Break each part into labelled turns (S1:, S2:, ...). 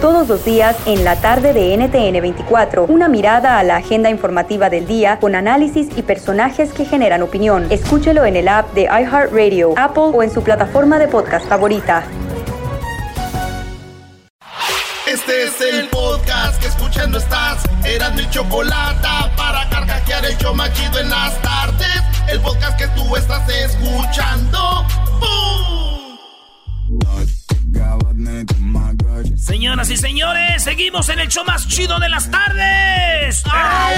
S1: Todos los días en la tarde de NTN 24, una mirada a la agenda informativa del día con análisis y personajes que generan opinión. Escúchelo en el app de iHeartRadio, Apple o en su plataforma de podcast favorita.
S2: Este es el podcast que escuchando estás. Eran mi chocolate para carcajear el yo machido en las tardes. El podcast que tú estás escuchando.
S3: Señoras y señores, seguimos en el show más chido de las tardes. ¡Ay,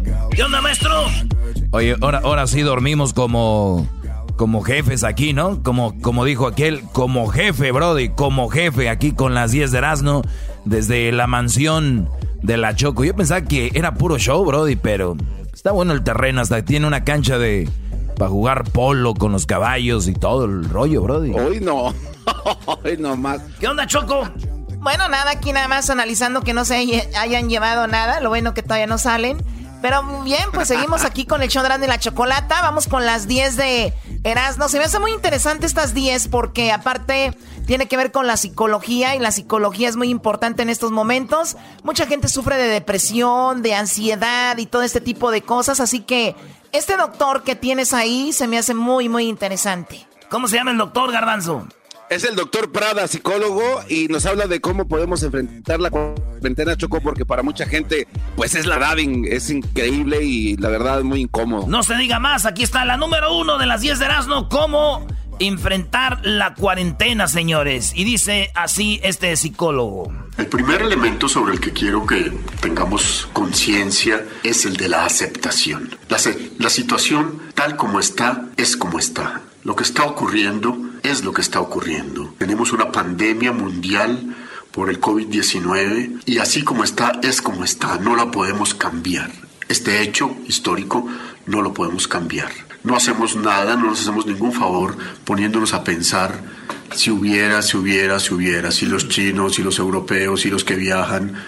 S3: bueno! ¿Qué onda, maestro?
S4: Oye, ahora, ahora sí dormimos como, como jefes aquí, ¿no? Como, como dijo aquel, como jefe, Brody, como jefe aquí con las 10 de Erasmo, desde la mansión de la Choco. Yo pensaba que era puro show, Brody, pero está bueno el terreno, hasta tiene una cancha de para jugar polo con los caballos y todo el rollo, Brody.
S5: Hoy no. Hoy no más.
S3: ¿Qué onda, Choco?
S6: Bueno, nada, aquí nada más analizando que no se hayan llevado nada. Lo bueno que todavía no salen. Pero bien, pues seguimos aquí con el show de la chocolata. Vamos con las 10 de Erasmo. Se me hace muy interesante estas 10 porque aparte tiene que ver con la psicología y la psicología es muy importante en estos momentos. Mucha gente sufre de depresión, de ansiedad y todo este tipo de cosas. Así que este doctor que tienes ahí se me hace muy, muy interesante.
S3: ¿Cómo se llama el doctor Garbanzo?
S5: Es el doctor Prada, psicólogo, y nos habla de cómo podemos enfrentar la cuarentena, Choco, porque para mucha gente, pues es la edad, es increíble y la verdad es muy incómodo.
S3: No se diga más, aquí está la número uno de las 10 de Erasmo, cómo enfrentar la cuarentena, señores. Y dice así este psicólogo.
S7: El primer elemento sobre el que quiero que tengamos conciencia es el de la aceptación. La, la situación tal como está es como está. Lo que está ocurriendo es lo que está ocurriendo. Tenemos una pandemia mundial por el COVID-19 y así como está, es como está. No la podemos cambiar. Este hecho histórico no lo podemos cambiar. No hacemos nada, no nos hacemos ningún favor poniéndonos a pensar si hubiera, si hubiera, si hubiera, si los chinos, si los europeos, si los que viajan.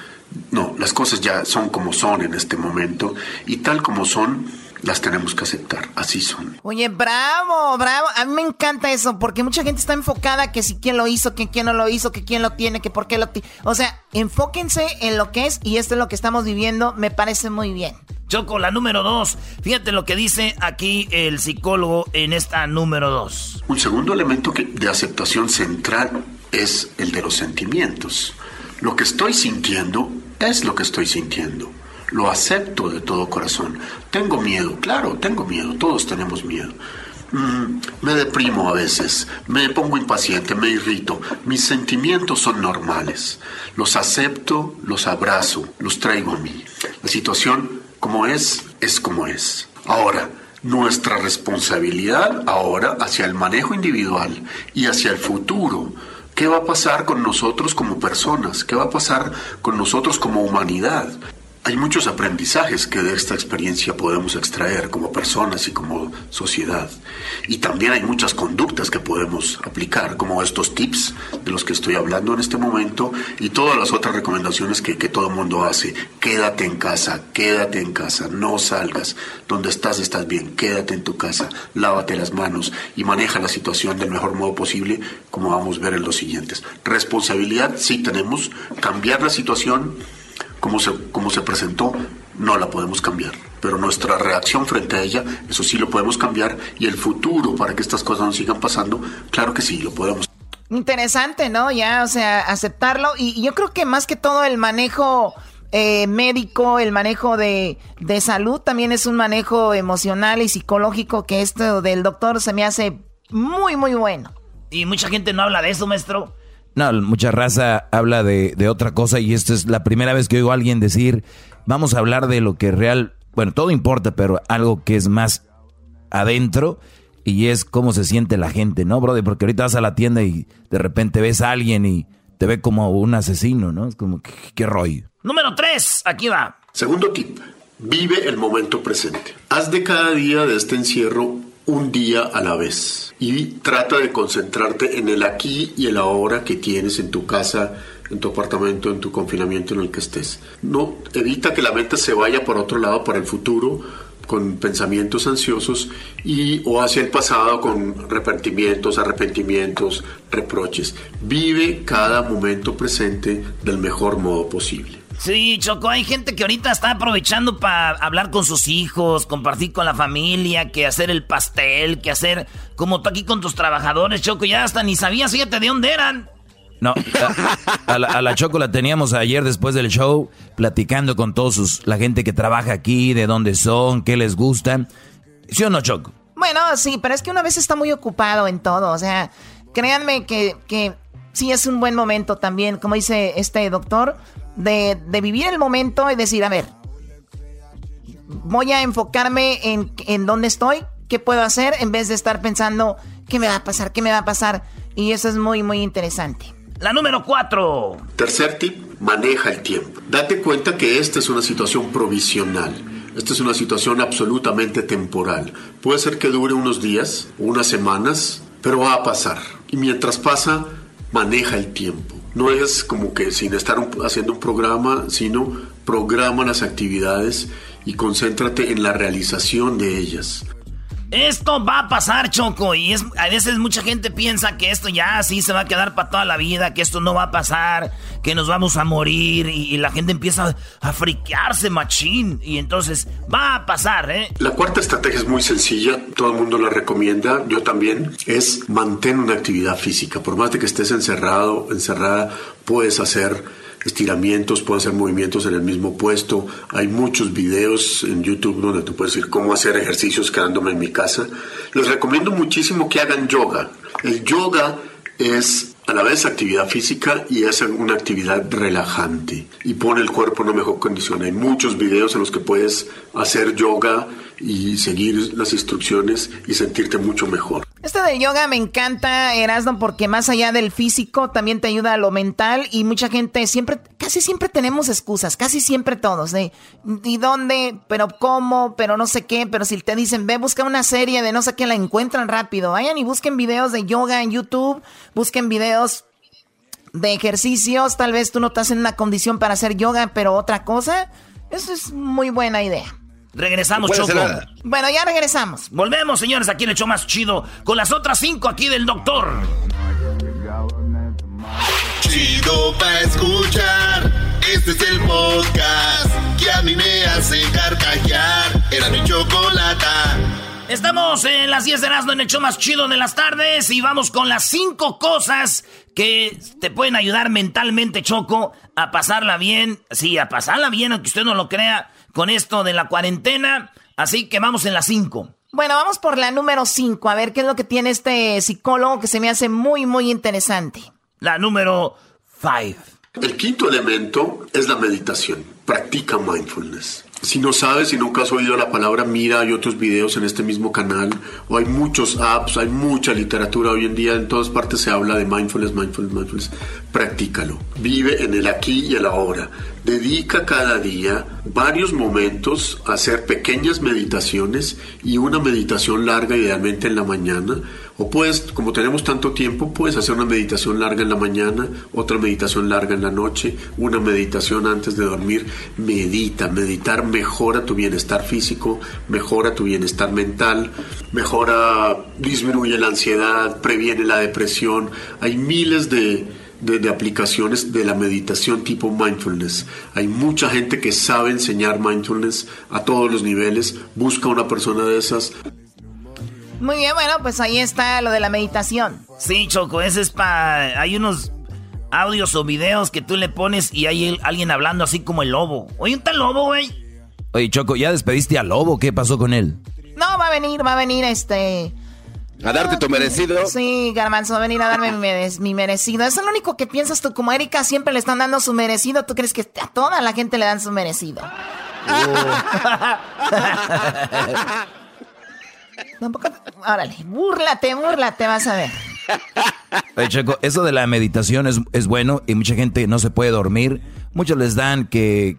S7: No, las cosas ya son como son en este momento y tal como son, las tenemos que aceptar, así son.
S6: Oye, bravo, bravo, a mí me encanta eso, porque mucha gente está enfocada que si quién lo hizo, que quién no lo hizo, que quién lo tiene, que por qué lo tiene. O sea, enfóquense en lo que es y esto es lo que estamos viviendo, me parece muy bien.
S3: Choco, la número dos. Fíjate lo que dice aquí el psicólogo en esta número dos.
S7: Un segundo elemento de aceptación central es el de los sentimientos. Lo que estoy sintiendo es lo que estoy sintiendo lo acepto de todo corazón. Tengo miedo, claro, tengo miedo, todos tenemos miedo. Mm, me deprimo a veces, me pongo impaciente, me irrito. Mis sentimientos son normales. Los acepto, los abrazo, los traigo a mí. La situación como es, es como es. Ahora, nuestra responsabilidad ahora hacia el manejo individual y hacia el futuro. ¿Qué va a pasar con nosotros como personas? ¿Qué va a pasar con nosotros como humanidad? Hay muchos aprendizajes que de esta experiencia podemos extraer como personas y como sociedad. Y también hay muchas conductas que podemos aplicar, como estos tips de los que estoy hablando en este momento y todas las otras recomendaciones que, todo el mundo hace. Quédate en casa, quédate en casa, no salgas. Donde estás estás bien, quédate en tu casa, lávate las manos y maneja la situación del mejor modo posible, como vamos a ver en los siguientes. Responsabilidad sí tenemos, cambiar la situación como se, como se presentó, no la podemos cambiar. Pero nuestra reacción frente a ella, eso sí lo podemos cambiar. Y el futuro para que estas cosas no sigan pasando, claro que sí, lo podemos.
S6: Interesante, ¿no? Ya, o sea, aceptarlo. Y, yo creo que más que todo el manejo eh, médico, el manejo de, de salud, también es un manejo emocional y psicológico que esto del doctor se me hace muy, muy bueno.
S3: Y mucha gente no habla de eso, maestro.
S4: No, mucha raza habla de, de, otra cosa y esta es la primera vez que oigo a alguien decir, vamos a hablar de lo que real, bueno, todo importa, pero algo que es más adentro. y es cómo se siente la gente, ¿no, brother? Porque ahorita vas a la tienda y de repente ves a alguien y te ve como un asesino, ¿no? Es como, ¿qué, qué rollo?
S3: Número tres, aquí va.
S7: Segundo tip, vive el momento presente. Haz de cada día de este encierro un día a la vez y trata de concentrarte en el aquí y el ahora que tienes en tu casa, en tu apartamento, en tu confinamiento en el que estés. No evita que la mente se vaya por otro lado para el futuro con pensamientos ansiosos y o hacia el pasado con arrepentimientos, arrepentimientos, reproches. Vive cada momento presente del mejor modo posible.
S3: Sí, Choco, hay gente que ahorita está aprovechando para hablar con sus hijos, compartir con la familia, que hacer el pastel, que hacer como tú aquí con tus trabajadores, Choco, ya hasta ni sabías, fíjate de dónde eran.
S4: No, a, la, Choco la teníamos ayer después del show, platicando con todos sus, la gente que trabaja aquí, de dónde son, qué les gusta. ¿Sí o no, Choco?
S6: Bueno, sí, pero es que una vez está muy ocupado en todo. O sea, créanme que, que sí es un buen momento también, como dice este doctor, de, de vivir el momento y decir, a ver, voy a enfocarme en, en dónde estoy, qué puedo hacer, en vez de estar pensando, ¿qué me va a pasar? ¿Qué me va a pasar? Y eso es muy, muy interesante.
S3: La número cuatro.
S7: Tercer tip, maneja el tiempo. Date cuenta que esta es una situación provisional. Esta es una situación absolutamente temporal. Puede ser que dure unos días, unas semanas, pero va a pasar. Y mientras pasa, maneja el tiempo. No es como que sin estar haciendo un programa, sino programa las actividades y concéntrate en la realización de ellas.
S3: Esto va a pasar, Choco. Y es, a veces mucha gente piensa que esto ya así se va a quedar para toda la vida, que esto no va a pasar, que nos vamos a morir. Y, la gente empieza a friquearse, machín. Y entonces va a pasar, ¿eh?
S7: La cuarta estrategia es muy sencilla. Todo el mundo la recomienda. Yo también. Es mantén una actividad física. Por más de que estés encerrado, encerrada, puedes hacer estiramientos, puedo hacer movimientos en el mismo puesto. Hay muchos videos en YouTube donde tú puedes decir cómo hacer ejercicios quedándome en mi casa. Les recomiendo muchísimo que hagan yoga. El yoga es a la vez actividad física y es una actividad relajante y pone el cuerpo en una mejor condición. Hay muchos videos en los que puedes hacer yoga y seguir las instrucciones y sentirte mucho mejor.
S6: Esto del yoga me encanta, Erasmo, porque más allá del físico también te ayuda a lo mental y mucha gente siempre, casi siempre tenemos excusas, casi siempre todos, de ¿y dónde? ¿Pero cómo? ¿Pero no sé qué? Pero si te dicen, ve, busca una serie de no sé qué, la encuentran rápido. Vayan y busquen videos de yoga en YouTube, busquen videos de ejercicios, tal vez tú no estás en una condición para hacer yoga, pero otra cosa, eso es muy buena idea.
S3: Regresamos, Choco.
S6: Bueno, ya regresamos.
S3: Volvemos, señores, aquí el hecho más chido con las otras cinco aquí del doctor.
S2: Chido pa' escuchar. Este es el podcast que a mí me hace carcajear. Era mi chocolata.
S3: Estamos en las 10 de Erasmo en el show más chido de las tardes y vamos con las cinco cosas que te pueden ayudar mentalmente, Choco, a pasarla bien. Sí, a pasarla bien, aunque usted no lo crea con esto de la cuarentena. Así que vamos en la 5.
S6: Bueno, vamos por la número 5. A ver qué es lo que tiene este psicólogo que se me hace muy, muy interesante.
S3: La número 5.
S7: El quinto elemento es la meditación. Practica mindfulness. Si no sabes, si nunca has oído la palabra, mira, hay otros videos en este mismo canal, o hay muchos apps, hay mucha literatura hoy en día, en todas partes se habla de mindfulness, mindfulness, mindfulness. Practícalo. Vive en el aquí y el ahora. Dedica cada día varios momentos a hacer pequeñas meditaciones y una meditación larga, idealmente en la mañana. O puedes, como tenemos tanto tiempo, puedes hacer una meditación larga en la mañana, otra meditación larga en la noche, una meditación antes de dormir. Medita, meditar mejora tu bienestar físico, mejora tu bienestar mental, mejora, disminuye la ansiedad, previene la depresión. Hay miles de de, aplicaciones de la meditación tipo mindfulness. Hay mucha gente que sabe enseñar mindfulness a todos los niveles. Busca una persona de esas.
S6: Muy bien, bueno, pues ahí está lo de la meditación.
S3: Sí, Choco, ese es para... Hay unos audios o videos que tú le pones y hay alguien hablando así como el lobo. Oye, un tal lobo, güey.
S4: Oye, Choco, ¿ya despediste al lobo? ¿Qué pasó con él?
S6: No, va a venir, va a venir este...
S5: A darte tu merecido.
S6: Sí, Garbanzo, va a venir a darme mi, merecido. Eso es lo único que piensas tú. Como Erika siempre le están dando su merecido, ¿tú crees que a toda la gente le dan su merecido? Tampoco. Órale, búrlate, búrlate, vas a ver.
S4: Oye, eso de la meditación es, es, bueno y mucha gente no se puede dormir. Muchos les dan que,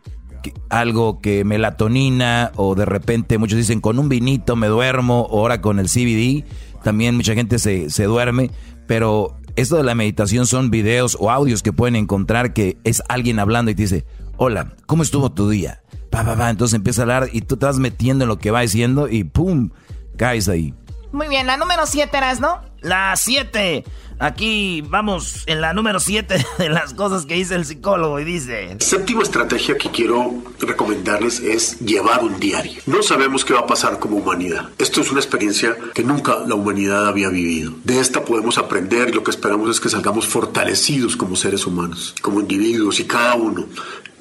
S4: algo que melatonina o de repente muchos dicen con un vinito me duermo o ahora con el CBD. También mucha gente se, se duerme, pero esto de la meditación son videos o audios que pueden encontrar que es alguien hablando y te dice, hola, ¿cómo estuvo tu día? Pa, pa, pa. Entonces empieza a hablar y tú te vas metiendo en lo que va diciendo y ¡pum! Caes ahí.
S6: Muy bien, la número 7 eras, ¿no?
S3: La 7. Aquí vamos en la número 7 de las cosas que dice el psicólogo y dice...
S7: Séptima estrategia que quiero recomendarles es llevar un diario. No sabemos qué va a pasar como humanidad. Esto es una experiencia que nunca la humanidad había vivido. De esta podemos aprender y lo que esperamos es que salgamos fortalecidos como seres humanos, como individuos y cada uno.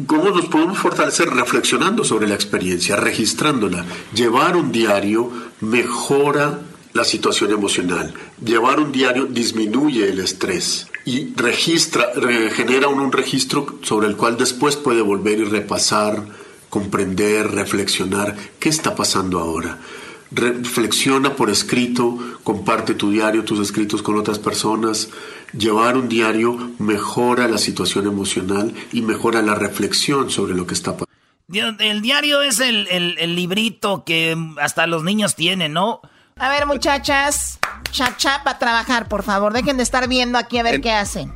S7: ¿Cómo nos podemos fortalecer? Reflexionando sobre la experiencia, registrándola. Llevar un diario mejora la situación emocional. Llevar un diario disminuye el estrés y registra, genera un, registro sobre el cual después puede volver y repasar, comprender, reflexionar qué está pasando ahora. Reflexiona por escrito, comparte tu diario, tus escritos con otras personas. Llevar un diario mejora la situación emocional y mejora la reflexión sobre lo que está pasando.
S3: El diario es el, el librito que hasta los niños tienen, ¿no?
S6: A ver, muchachas, chap chap a trabajar, por favor. Dejen de estar viendo aquí a ver qué hacen.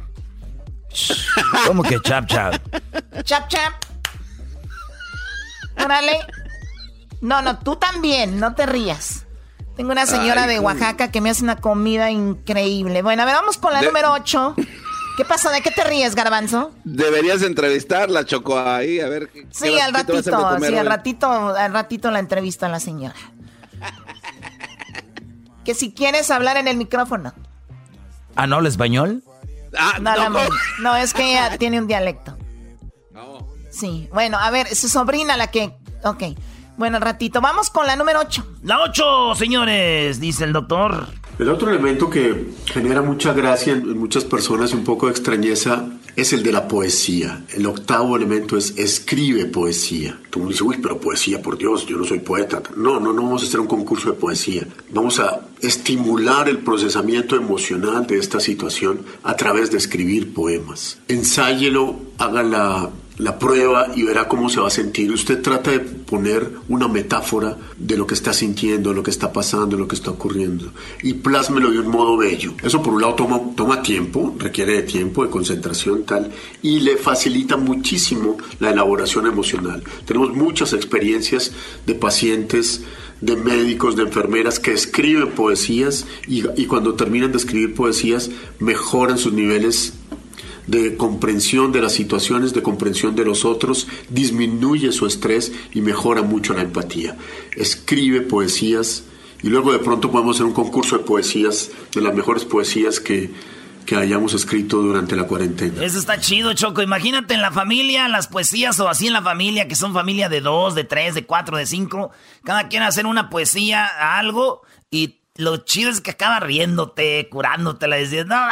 S4: ¿Cómo que chap chap?
S6: Chap chap. Órale. No, no, tú también, no te rías. Tengo una señora de Oaxaca que me hace una comida increíble. Bueno, a ver, vamos con la número 8. ¿Qué pasa? ¿De qué te ríes, Garbanzo?
S5: Deberías entrevistarla, Choco, ahí, a ver.
S6: Sí, al ratito, sí, al ratito, al ratito la entrevista a la señora que si quieres hablar en el micrófono.
S4: ¿Ah, no, el español?
S6: Ah, no, no, es que ella tiene un dialecto. Sí, bueno, a ver, su sobrina la que... Ok, bueno, ratito. Vamos con la número 8.
S3: La 8, señores, dice el doctor.
S7: El otro elemento que genera mucha gracia en muchas personas y un poco de extrañeza es el de la poesía. El octavo elemento es escribe poesía. Tú me dices, uy, pero poesía, por Dios, yo no soy poeta. No, no, no vamos a hacer un concurso de poesía. Vamos a estimular el procesamiento emocional de esta situación a través de escribir poemas. Ensáyelo, haga la la prueba y verá cómo se va a sentir. Usted trata de poner una metáfora de lo que está sintiendo, lo que está pasando, lo que está ocurriendo y plásmelo de un modo bello. Eso por un lado toma, toma tiempo, requiere de tiempo, de concentración tal y le facilita muchísimo la elaboración emocional. Tenemos muchas experiencias de pacientes de médicos, de enfermeras que escriben poesías y, y, cuando terminan de escribir poesías mejoran sus niveles de comprensión de las situaciones, de comprensión de los otros, disminuye su estrés y mejora mucho la empatía. Escribe poesías y luego de pronto podemos hacer un concurso de poesías, de las mejores poesías que, que hayamos escrito durante la cuarentena.
S3: Eso está chido, Choco. Imagínate en la familia, las poesías o así en la familia, que son familia de dos, de tres, de cuatro, de cinco. Cada quien hacer una poesía a algo y lo chido es que acaba riéndote, curándotela, diciendo, no,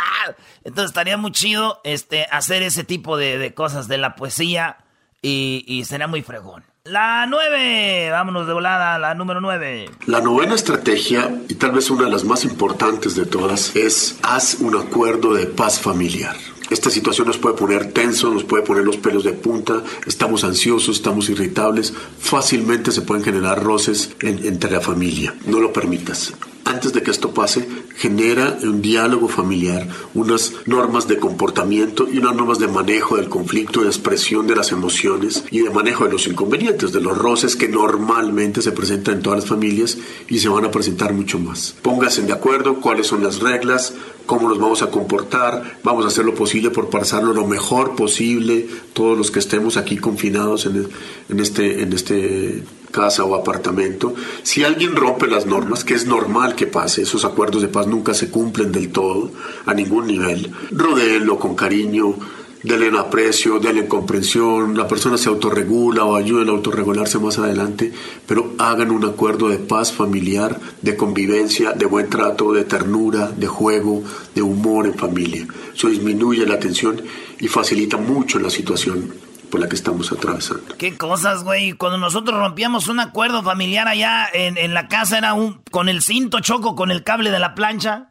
S3: entonces estaría muy chido este, hacer ese tipo de, cosas de la poesía y, y, sería muy fregón. La nueve, vámonos de volada, la número nueve.
S7: La novena estrategia, y tal vez una de las más importantes de todas, es haz un acuerdo de paz familiar. Esta situación nos puede poner tensos, nos puede poner los pelos de punta, estamos ansiosos, estamos irritables, fácilmente se pueden generar roces entre la familia. No lo permitas antes de que esto pase, genera un diálogo familiar, unas normas de comportamiento y unas normas de manejo del conflicto, de expresión de las emociones y de manejo de los inconvenientes, de los roces que normalmente se presentan en todas las familias y se van a presentar mucho más. Pónganse de acuerdo cuáles son las reglas, cómo nos vamos a comportar, vamos a hacer lo posible por pasarlo lo mejor posible, todos los que estemos aquí confinados en, en este, en este casa o apartamento, si alguien rompe las normas, que es normal que pase, esos acuerdos de paz nunca se cumplen del todo, a ningún nivel, rodéenlo con cariño, denle aprecio, denle comprensión, la persona se autorregula o ayuden a autorregularse más adelante, pero hagan un acuerdo de paz familiar, de convivencia, de buen trato, de ternura, de juego, de humor en familia. Eso disminuye la tensión y facilita mucho la situación por la que estamos atravesando.
S3: Qué cosas, güey. Cuando nosotros rompíamos un acuerdo familiar allá en, en, la casa era un con el cinto choco, con el cable de la plancha.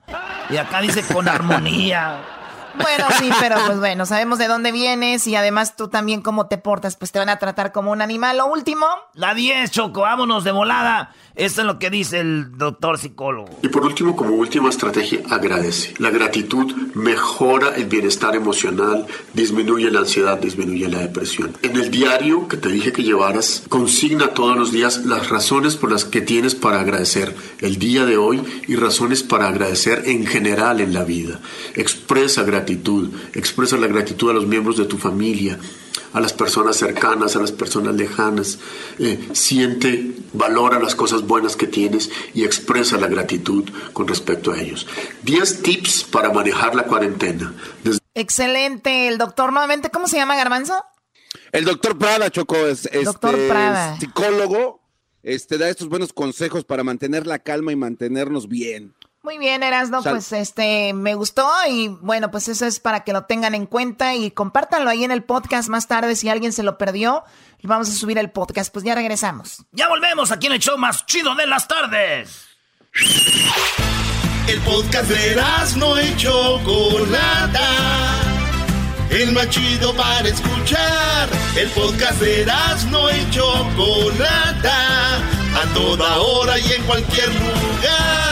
S3: Y acá dice con armonía.
S6: Bueno, sí, pero pues bueno, sabemos de dónde vienes y además tú también cómo te portas, pues te van a tratar como un animal. Lo último.
S3: La 10, Choco, vámonos de volada. Esto es lo que dice el doctor psicólogo.
S7: Y por último, como última estrategia, agradece. La gratitud mejora el bienestar emocional, disminuye la ansiedad, disminuye la depresión. En el diario que te dije que llevaras, consigna todos los días las razones por las que tienes para agradecer el día de hoy y razones para agradecer en general en la vida. Expresa gratitud, expresa la gratitud a los miembros de tu familia, a las personas cercanas, a las personas lejanas. Eh, siente, valora las cosas buenas que tienes y expresa la gratitud con respecto a ellos. 10 tips para manejar la cuarentena.
S6: Excelente. El doctor, nuevamente, ¿cómo se llama Garbanzo?
S5: El doctor Prada, Choco, es
S6: doctor
S5: este,
S6: Prada.
S5: psicólogo. Este, da estos buenos consejos para mantener la calma y mantenernos bien.
S6: Muy bien, Erasno, pues este me gustó y bueno, pues eso es para que lo tengan en cuenta y compártanlo ahí en el podcast más tarde si alguien se lo perdió. Vamos a subir el podcast, pues ya regresamos.
S3: Ya volvemos aquí en el show más chido de las tardes.
S2: El podcast de Erasno y Chocolata. El más chido para escuchar. El podcast de Erasno y Chocolata. A toda hora y en cualquier lugar.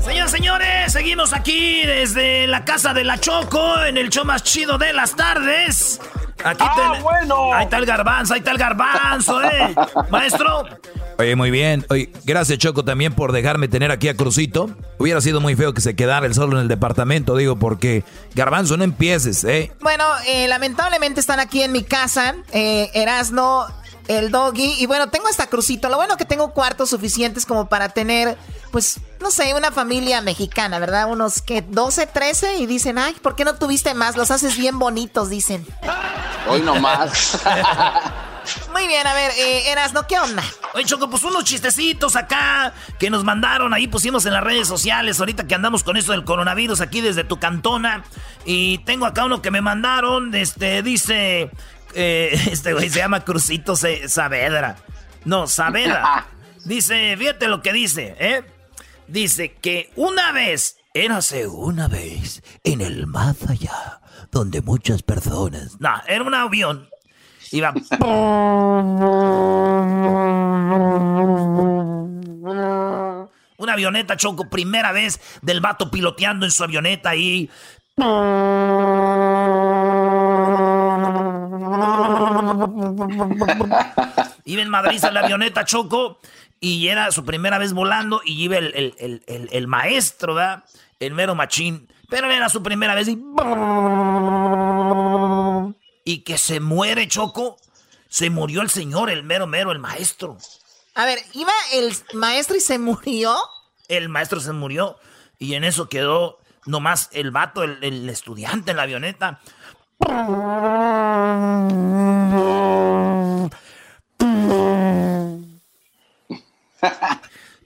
S3: Señoras, señores, seguimos aquí desde la casa de la Choco en el show más chido de las tardes. Aquí
S8: ah, bueno.
S3: Ahí está el garbanzo, ahí está el garbanzo, ¿eh? Maestro.
S4: Oye, muy bien. Oye, gracias Choco también por dejarme tener aquí a Crucito. Hubiera sido muy feo que se quedara el solo en el departamento, digo, porque Garbanzo, no empieces, ¿eh?
S6: Bueno, eh, lamentablemente están aquí en mi casa. Eh, Erasno, el doggy. Y bueno, tengo hasta Crucito. Lo bueno que tengo cuartos suficientes como para tener, pues, no sé, una familia mexicana, ¿verdad? Unos que 12, 13 y dicen, ay, ¿por qué no tuviste más? Los haces bien bonitos, dicen.
S8: Hoy no más.
S6: Muy bien, a ver, eh, Erasno, ¿qué onda?
S3: Oye, Choco, pues unos chistecitos acá que nos mandaron, ahí pusimos en las redes sociales, ahorita que andamos con esto del coronavirus aquí desde tu cantona. Y tengo acá uno que me mandaron, este, dice, eh, este güey se llama Crucito Saavedra. No, Saavedra. Dice, fíjate lo que dice, ¿eh? Dice que una vez, érase una vez, en el más allá, donde muchas personas... No, era un avión. Iba... Una avioneta, Choco, primera vez del vato piloteando en su avioneta y... Iba en Madrid a la avioneta, Choco, y era su primera vez volando, y iba el, el, el, el maestro, ¿verdad? El mero machín. Pero era su primera vez y... Y que se muere, Choco. Se murió el señor, el mero mero, el maestro.
S6: A ver, ¿iba el maestro y se murió?
S3: El maestro se murió y en eso quedó nomás el vato, el, el estudiante en la avioneta.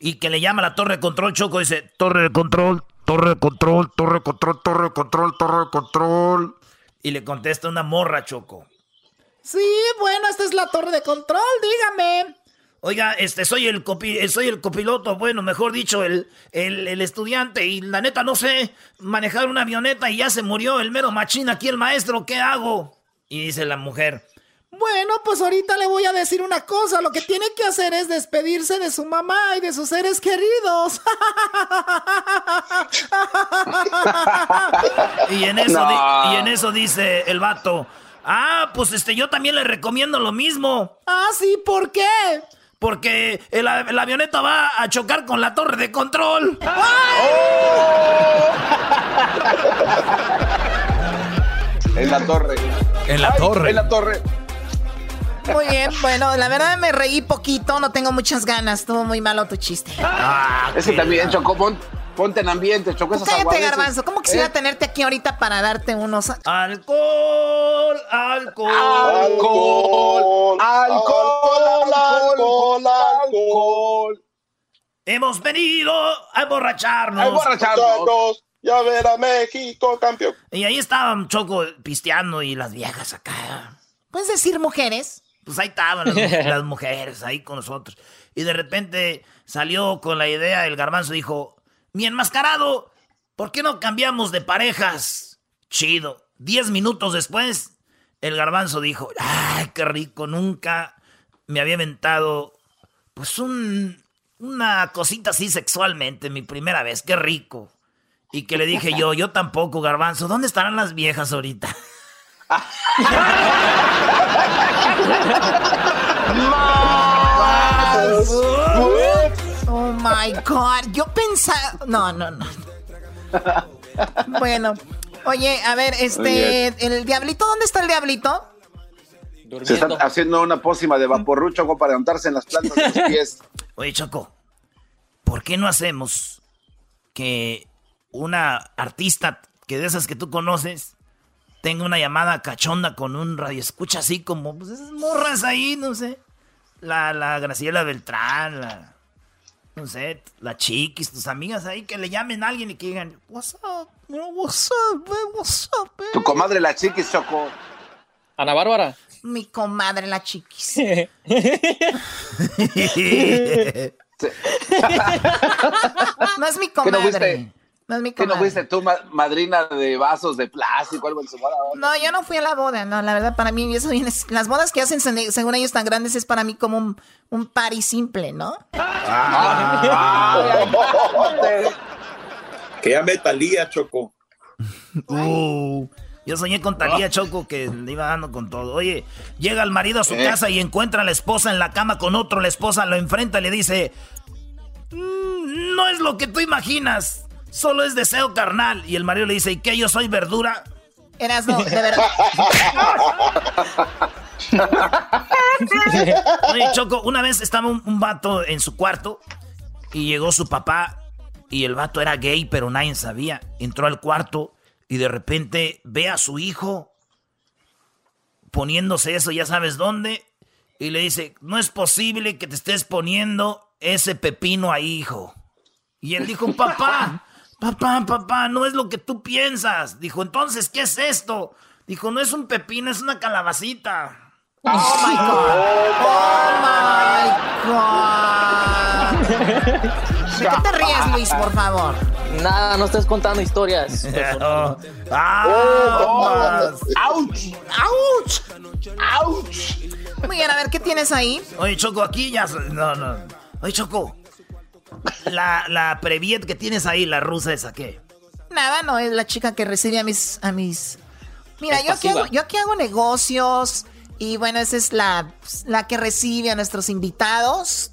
S3: Y que le llama la torre de control, Choco, dice, torre de control, torre de control, torre de control, torre de control, torre de control. Y le contesta una morra, Choco.
S6: Sí, bueno, esta es la torre de control, dígame.
S3: Oiga, este, soy el copi, soy el copiloto, bueno, mejor dicho, el, el, el, estudiante, y la neta no sé manejar una avioneta y ya se murió el mero machín aquí el maestro, ¿qué hago? Y dice la mujer,
S9: bueno, pues ahorita le voy a decir una cosa. Lo que tiene que hacer es despedirse de su mamá y de sus seres queridos.
S3: y, en eso y en eso dice el vato. Ah, pues este, yo también le recomiendo lo mismo.
S9: Ah, sí, ¿por qué?
S3: Porque el, el avioneta va a chocar con la torre de control.
S8: en la torre.
S4: En la
S8: Ay,
S4: torre.
S8: En la torre.
S6: Muy bien, bueno, la verdad me reí poquito, no tengo muchas ganas, estuvo muy malo tu chiste.
S3: Ah,
S8: Ese también,
S3: la-
S8: Choco, pon- ponte en ambiente, Choco, esas
S6: Cállate, garbanzo, ¿cómo quisiera
S8: Eh,
S6: tenerte aquí ahorita para darte unos...
S3: Alcohol, alcohol.
S8: Alcohol, alcohol, alcohol, alcohol.
S3: Hemos venido a emborracharnos.
S8: A emborracharnos. Ya ver a México campeón.
S3: Y ahí estaban Choco pisteando y las viejas acá.
S6: ¿Puedes decir mujeres?
S3: Pues ahí estaban las, las mujeres, ahí con nosotros. Y de repente salió con la idea, el garbanzo dijo, mi enmascarado, ¿por qué no cambiamos de parejas? Chido. Diez minutos después, el garbanzo dijo, ay, qué rico, nunca me había inventado, pues un, una cosita así sexualmente, mi primera vez, qué rico. Y que le dije yo, yo tampoco, garbanzo, ¿dónde estarán las viejas ahorita?
S6: Oh my God. Yo pensaba. No, no, no. Bueno. Oye, a ver, este. ¿El diablito? ¿Dónde está el diablito?
S8: Se está haciendo una pócima de vaporru, Choco, para untarse en las plantas de los pies.
S3: Oye, Choco, ¿por qué no hacemos que una artista que de esas que tú conoces tenga una llamada cachonda con un radio escucha así como pues esas morras ahí, no sé. La, la Graciela Beltrán, la, no sé, la Chiquis, tus amigas ahí que le llamen a alguien y que digan, what's up, bro, what's up, man, what's up, man?"
S8: Tu comadre la chiquis, Choco.
S10: Ana Bárbara.
S6: Mi comadre, la chiquis. No es mi
S8: ¿Qué no
S6: comadre. No es mi
S8: ¿Qué no fuiste tú, ma- madrina de vasos de plástico, algo en su boda?
S6: No, yo no fui a la boda, no, la verdad para mí eso viene, las bodas que hacen según ellos tan grandes es para mí como un, un party simple, ¿no?
S11: Que llame Talía, Choco.
S3: Uh, yo soñé con Talía Choco que le iba dando con todo. Oye, llega el marido a su
S11: Eh.
S3: casa y encuentra a la esposa en la cama con otro. La esposa lo enfrenta y le dice: "Mm, No es lo que tú imaginas, solo es deseo carnal. Y el marido le dice: ¿Y qué? ¿Yo soy verdura?
S6: Eras no, de verdad.
S3: Oye, Choco, una vez estaba un, un vato en su cuarto y llegó su papá y el vato era gay, pero nadie sabía. Entró al cuarto y de repente ve a su hijo poniéndose eso, ya sabes dónde, y le dice, no es posible que te estés poniendo ese pepino ahí, hijo. Y él dijo, papá, papá, papá, no es lo que tú piensas. Dijo, entonces, ¿qué es esto? Dijo, no es un pepino, es una calabacita.
S6: Oh my God. Oh my God. ¿De qué te ríes, Luis, por favor?
S10: Nada, no estés contando historias.
S3: Oh, ah,
S8: ¡Auch!
S6: ¡Auch!
S8: ¡Auch!
S6: Muy bien, a ver, ¿qué tienes ahí?
S3: Oye, Choco, aquí ya. No, no. Oye, Choco. La, la Previet que tienes ahí, la rusa esa, ¿qué?
S6: Nada, no, es la chica que recibe a mis... A mis... Mira,
S10: Es
S6: yo aquí, hago, yo aquí hago negocios y bueno, esa es la, la que recibe a nuestros invitados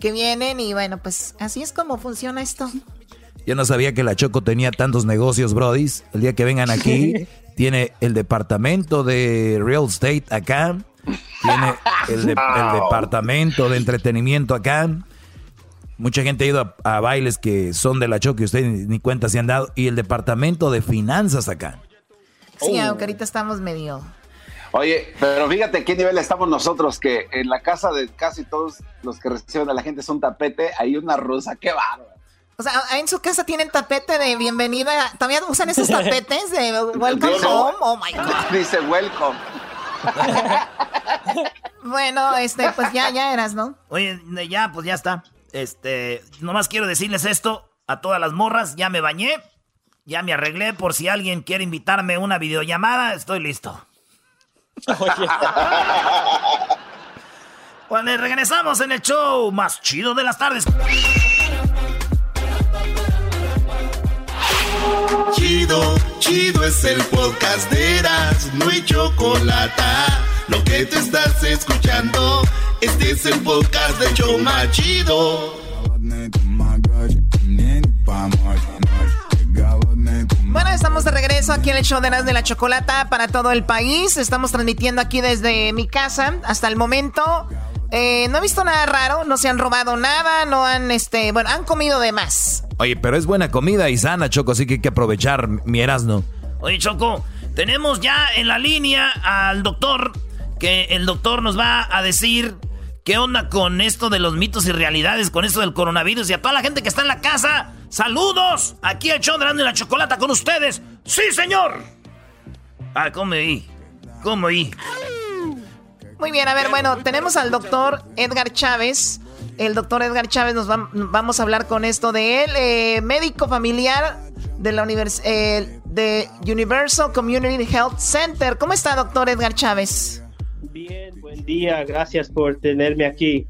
S6: que vienen y bueno, pues así es como funciona esto.
S4: Yo no sabía que la Choco tenía tantos negocios, brodis. El día que vengan aquí, tiene el departamento de real estate acá. Tiene el, de- el departamento de entretenimiento acá. Mucha gente ha ido a, a bailes que son de la Choco y ustedes ni, ni cuenta se han dado. Y el departamento de finanzas acá.
S6: Sí,
S8: Oh.
S6: aunque ahorita estamos medio...
S8: Oye, pero fíjate qué nivel estamos nosotros, que en la casa de casi todos los que reciben a la gente es un tapete, hay una rusa, qué bárbaro.
S6: O sea, en su casa tienen tapete de bienvenida. ¿Todavía usan esos tapetes de welcome home? Oh my God.
S8: Dice welcome.
S6: Bueno, este, pues ya, ya eras, ¿no?
S3: Oye, ya, pues ya está. Este, nomás quiero decirles esto a todas las morras. Ya me bañé, ya me arreglé por si alguien quiere invitarme a una videollamada. Estoy listo. Bueno, regresamos en el show más chido de las tardes.
S2: Chido, chido es el podcast de Eras, no hay chocolate. Lo que te estás escuchando, este es el podcast de Choma Chido.
S6: Bueno, estamos de regreso aquí en el show de las de la Chocolata para todo el país. Estamos transmitiendo aquí desde mi casa hasta el momento. Eh, no he visto nada raro, no se han robado nada, no han, este, bueno, han comido de más.
S4: Oye, pero es buena comida y sana, Choco, así que hay que aprovechar mi Erasmo.
S3: Oye, Choco, tenemos ya en la línea al doctor, que el doctor nos va a decir qué onda con esto de los mitos y realidades, con esto del coronavirus y a toda la gente que está en la casa. Saludos. Aquí el show de la chocolata con ustedes. Sí, señor. Ah, ¿cómo ahí? ¿Cómo ahí?
S6: Muy bien, a ver, bueno, tenemos al doctor Edgar Chávez. El doctor Edgar Chávez nos vamos a hablar con esto de él, eh, médico familiar de la eh, de Universal Community Health Center. ¿Cómo está, doctor Edgar Chávez?
S12: Bien, buen día, gracias por tenerme aquí.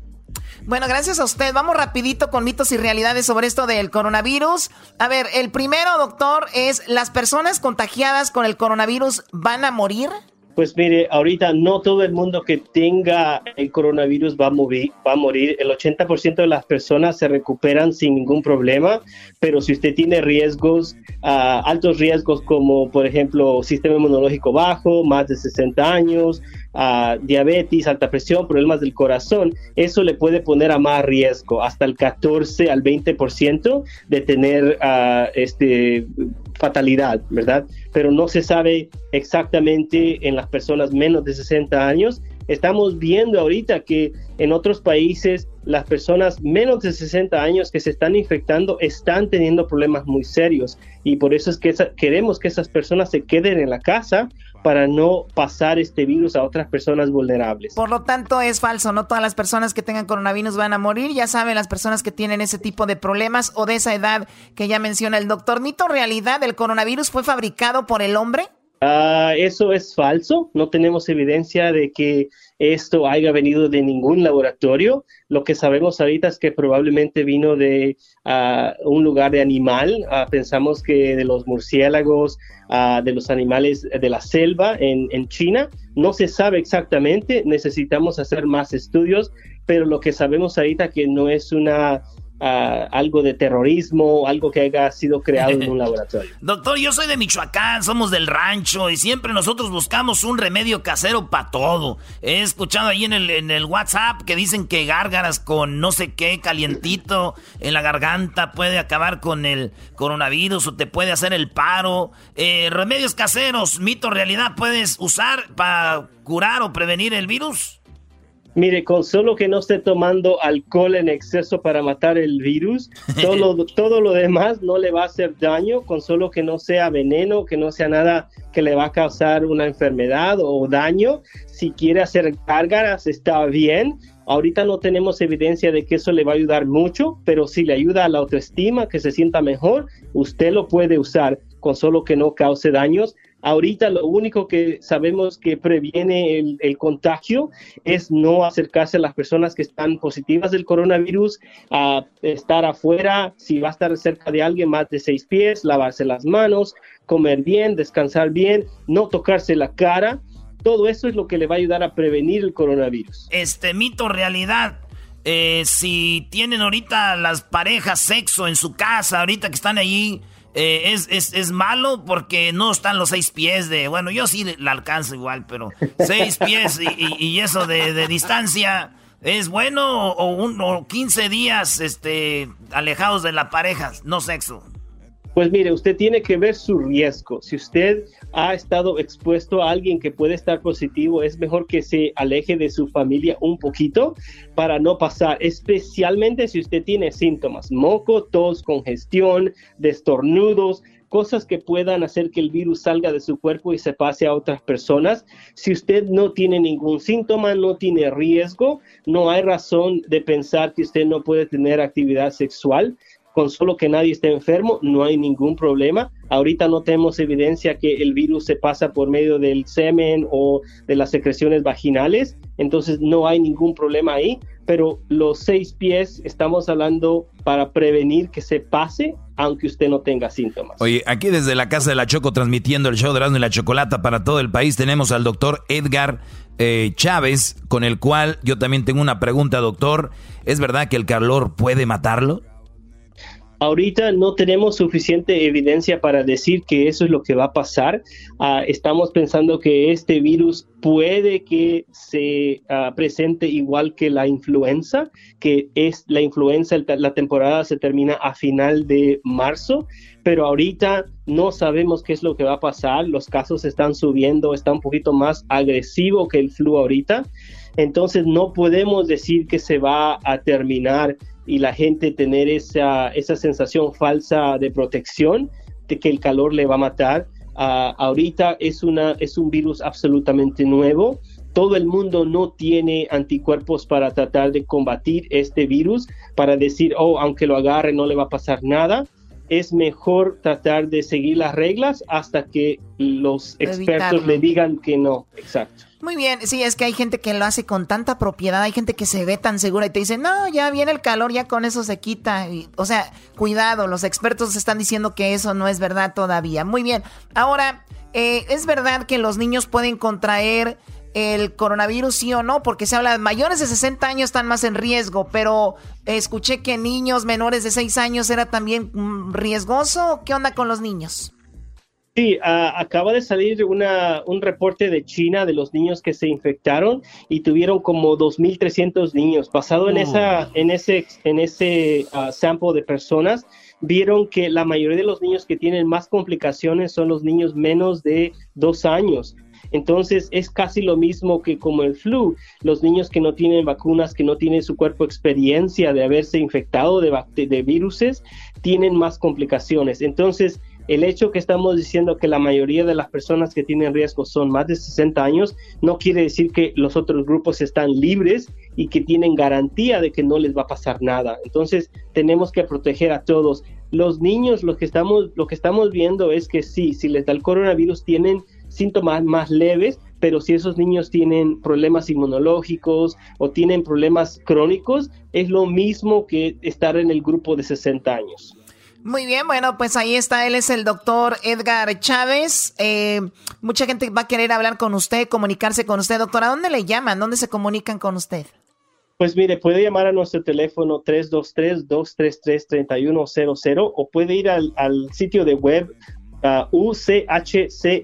S6: Bueno, gracias a usted. Vamos rapidito con mitos y realidades sobre esto del coronavirus. A ver, el primero, doctor, es las personas contagiadas con el coronavirus van a morir.
S12: Pues mire, ahorita no todo el mundo que tenga el coronavirus va a, morir, va a morir. El 80% de las personas se recuperan sin ningún problema, pero si usted tiene riesgos, uh, altos riesgos como por ejemplo sistema inmunológico bajo, más de 60 años, uh, diabetes, alta presión, problemas del corazón, eso le puede poner a más riesgo, hasta el 14 al 20% de tener uh, este fatalidad, ¿verdad? Pero no se sabe exactamente en las personas menos de 60 años. Estamos viendo ahorita que en otros países las personas menos de 60 años que se están infectando están teniendo problemas muy serios y por eso es que queremos que esas personas se queden en la casa para no pasar este virus a otras personas vulnerables.
S6: Por lo tanto, es falso, no todas las personas que tengan coronavirus van a morir, ya saben, las personas que tienen ese tipo de problemas o de esa edad que ya menciona el doctor. Mito, realidad, ¿el coronavirus fue fabricado por el hombre?
S12: Ah, eso es falso, no tenemos evidencia de que esto haya venido de ningún laboratorio. Lo que sabemos ahorita es que probablemente vino de ah, un lugar de animal. Ah, pensamos que de los murciélagos, de los animales de la selva en, en China. No se sabe exactamente, necesitamos hacer más estudios, pero lo que sabemos ahorita que no es una algo de terrorismo, algo que haya sido creado en un laboratorio.
S3: Doctor, yo soy de Michoacán, somos del rancho y siempre nosotros buscamos un remedio casero para todo. He escuchado ahí en el, en el WhatsApp que dicen que gárgaras con no sé qué calientito en la garganta puede acabar con el coronavirus o te puede hacer el paro. Eh, remedios caseros, mito, realidad, puedes usar para curar o prevenir el virus.
S12: Mire, con solo que no esté tomando alcohol en exceso para matar el virus, todo, todo lo demás no le va a hacer daño, con solo que no sea veneno, que no sea nada que le va a causar una enfermedad o daño. Si quiere hacer gárgaras, está bien. Ahorita no tenemos evidencia de que eso le va a ayudar mucho, pero si le ayuda a la autoestima, que se sienta mejor, usted lo puede usar con solo que no cause daños. Ahorita lo único que sabemos que previene el, contagio es no acercarse a las personas que están positivas del coronavirus, a estar afuera, si va a estar cerca de alguien más de seis pies, lavarse las manos, comer bien, descansar bien, no tocarse la cara. Todo eso es lo que le va a ayudar a prevenir el coronavirus.
S3: Este mito realidad. Eh, si tienen ahorita las parejas sexo en su casa, ahorita que están allí eh, es, es, es, malo porque no están los seis pies de. Bueno, yo sí la alcanzo igual, pero seis pies y, eso de, distancia. ¿Es bueno o, un, o 15 días este, alejados de la pareja, no sexo?
S12: Pues mire, usted tiene que ver su riesgo. Si usted ha estado expuesto a alguien que puede estar positivo, es mejor que se aleje de su familia un poquito para no pasar, especialmente si usted tiene síntomas, moco, tos, congestión, destornudos, cosas que puedan hacer que el virus salga de su cuerpo y se pase a otras personas. Si usted no tiene ningún síntoma, no tiene riesgo, no hay razón de pensar que usted no puede tener actividad sexual con solo que nadie esté enfermo, no hay ningún problema. Ahorita no tenemos evidencia que el virus se pasa por medio del semen o de las secreciones vaginales, entonces no hay ningún problema ahí, pero los seis pies estamos hablando para prevenir que se pase aunque usted no tenga síntomas.
S4: Oye, aquí desde la Casa de la Choco transmitiendo el show de Erasmo y la Chocolata para todo el país tenemos al doctor Edgar eh, Chávez, con el cual yo también tengo una pregunta, doctor. ¿Es verdad que el calor puede matarlo?
S12: Ahorita no tenemos suficiente evidencia para decir que eso es lo que va a pasar. Ah, estamos pensando que este virus puede que se ah, presente igual que la influenza, que es la influenza, la temporada se termina a final de marzo, pero ahorita no sabemos qué es lo que va a pasar. Los casos están subiendo, está un poquito más agresivo que el flu ahorita. Entonces no podemos decir que se va a terminar y la gente tener esa, esa sensación falsa de protección de que el calor le va a matar. Ah, ahorita es, una, es un virus absolutamente nuevo. Todo el mundo no tiene anticuerpos para tratar de combatir este virus, para decir, oh, aunque lo agarre no le va a pasar nada. Es mejor tratar de seguir las reglas hasta que los expertos le digan que no. Exacto.
S6: Muy bien, sí, es que hay gente que lo hace con tanta propiedad, hay gente que se ve tan segura y te dice, no, ya viene el calor, ya con eso se quita. o sea, cuidado, los expertos están diciendo que eso no es verdad todavía. Muy bien, ahora, eh, ¿es verdad que los niños pueden contraer el coronavirus, sí o no? Porque se habla de mayores de 60 años están más en riesgo, pero escuché que niños menores de 6 años era también mm, riesgoso. ¿Qué onda con los niños?
S12: Sí, acaba de salir una, un reporte de China de los niños que se infectaron y tuvieron como 2.300 niños. Basado en, esa, en ese, en ese uh, sample de personas, vieron que la mayoría de los niños que tienen más complicaciones son los niños menos de dos años. Entonces es casi lo mismo que como el flu, los niños que no tienen vacunas, que no tienen su cuerpo experiencia de haberse infectado de, de viruses, tienen más complicaciones. Entonces, el hecho que estamos diciendo que la mayoría de las personas que tienen riesgo son más de 60 años, no quiere decir que los otros grupos están libres y que tienen garantía de que no les va a pasar nada. Entonces, tenemos que proteger a todos. Los niños, lo que estamos, lo que estamos viendo es que sí, si les da el coronavirus, tienen síntomas más leves, pero si esos niños tienen problemas inmunológicos o tienen problemas crónicos, es lo mismo que estar en el grupo de 60 años.
S6: Muy bien, bueno, pues ahí está, él es el doctor Edgar Chávez. Eh, mucha gente va a querer hablar con usted, comunicarse con usted. Doctor, ¿a dónde le llaman? ¿Dónde se comunican con usted?
S12: Pues mire, puede llamar a nuestro teléfono 323-233-3100 o puede ir al, sitio de web uh, uchcla.org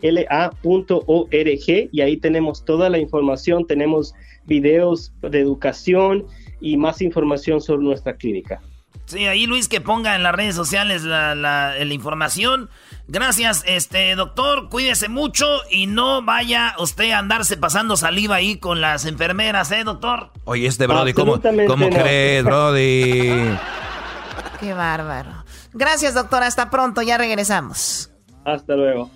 S12: y ahí tenemos toda la información, tenemos videos de educación y más información sobre nuestra clínica.
S3: Sí, ahí Luis que ponga en las redes sociales la, información. Gracias, este doctor, cuídese mucho y no vaya usted a andarse pasando saliva ahí con las enfermeras, ¿eh, doctor?
S4: Oye, este Brody, ¿cómo, ¿cómo crees, Brody?
S6: Qué bárbaro. Gracias, doctor, hasta pronto, ya regresamos.
S12: Hasta luego.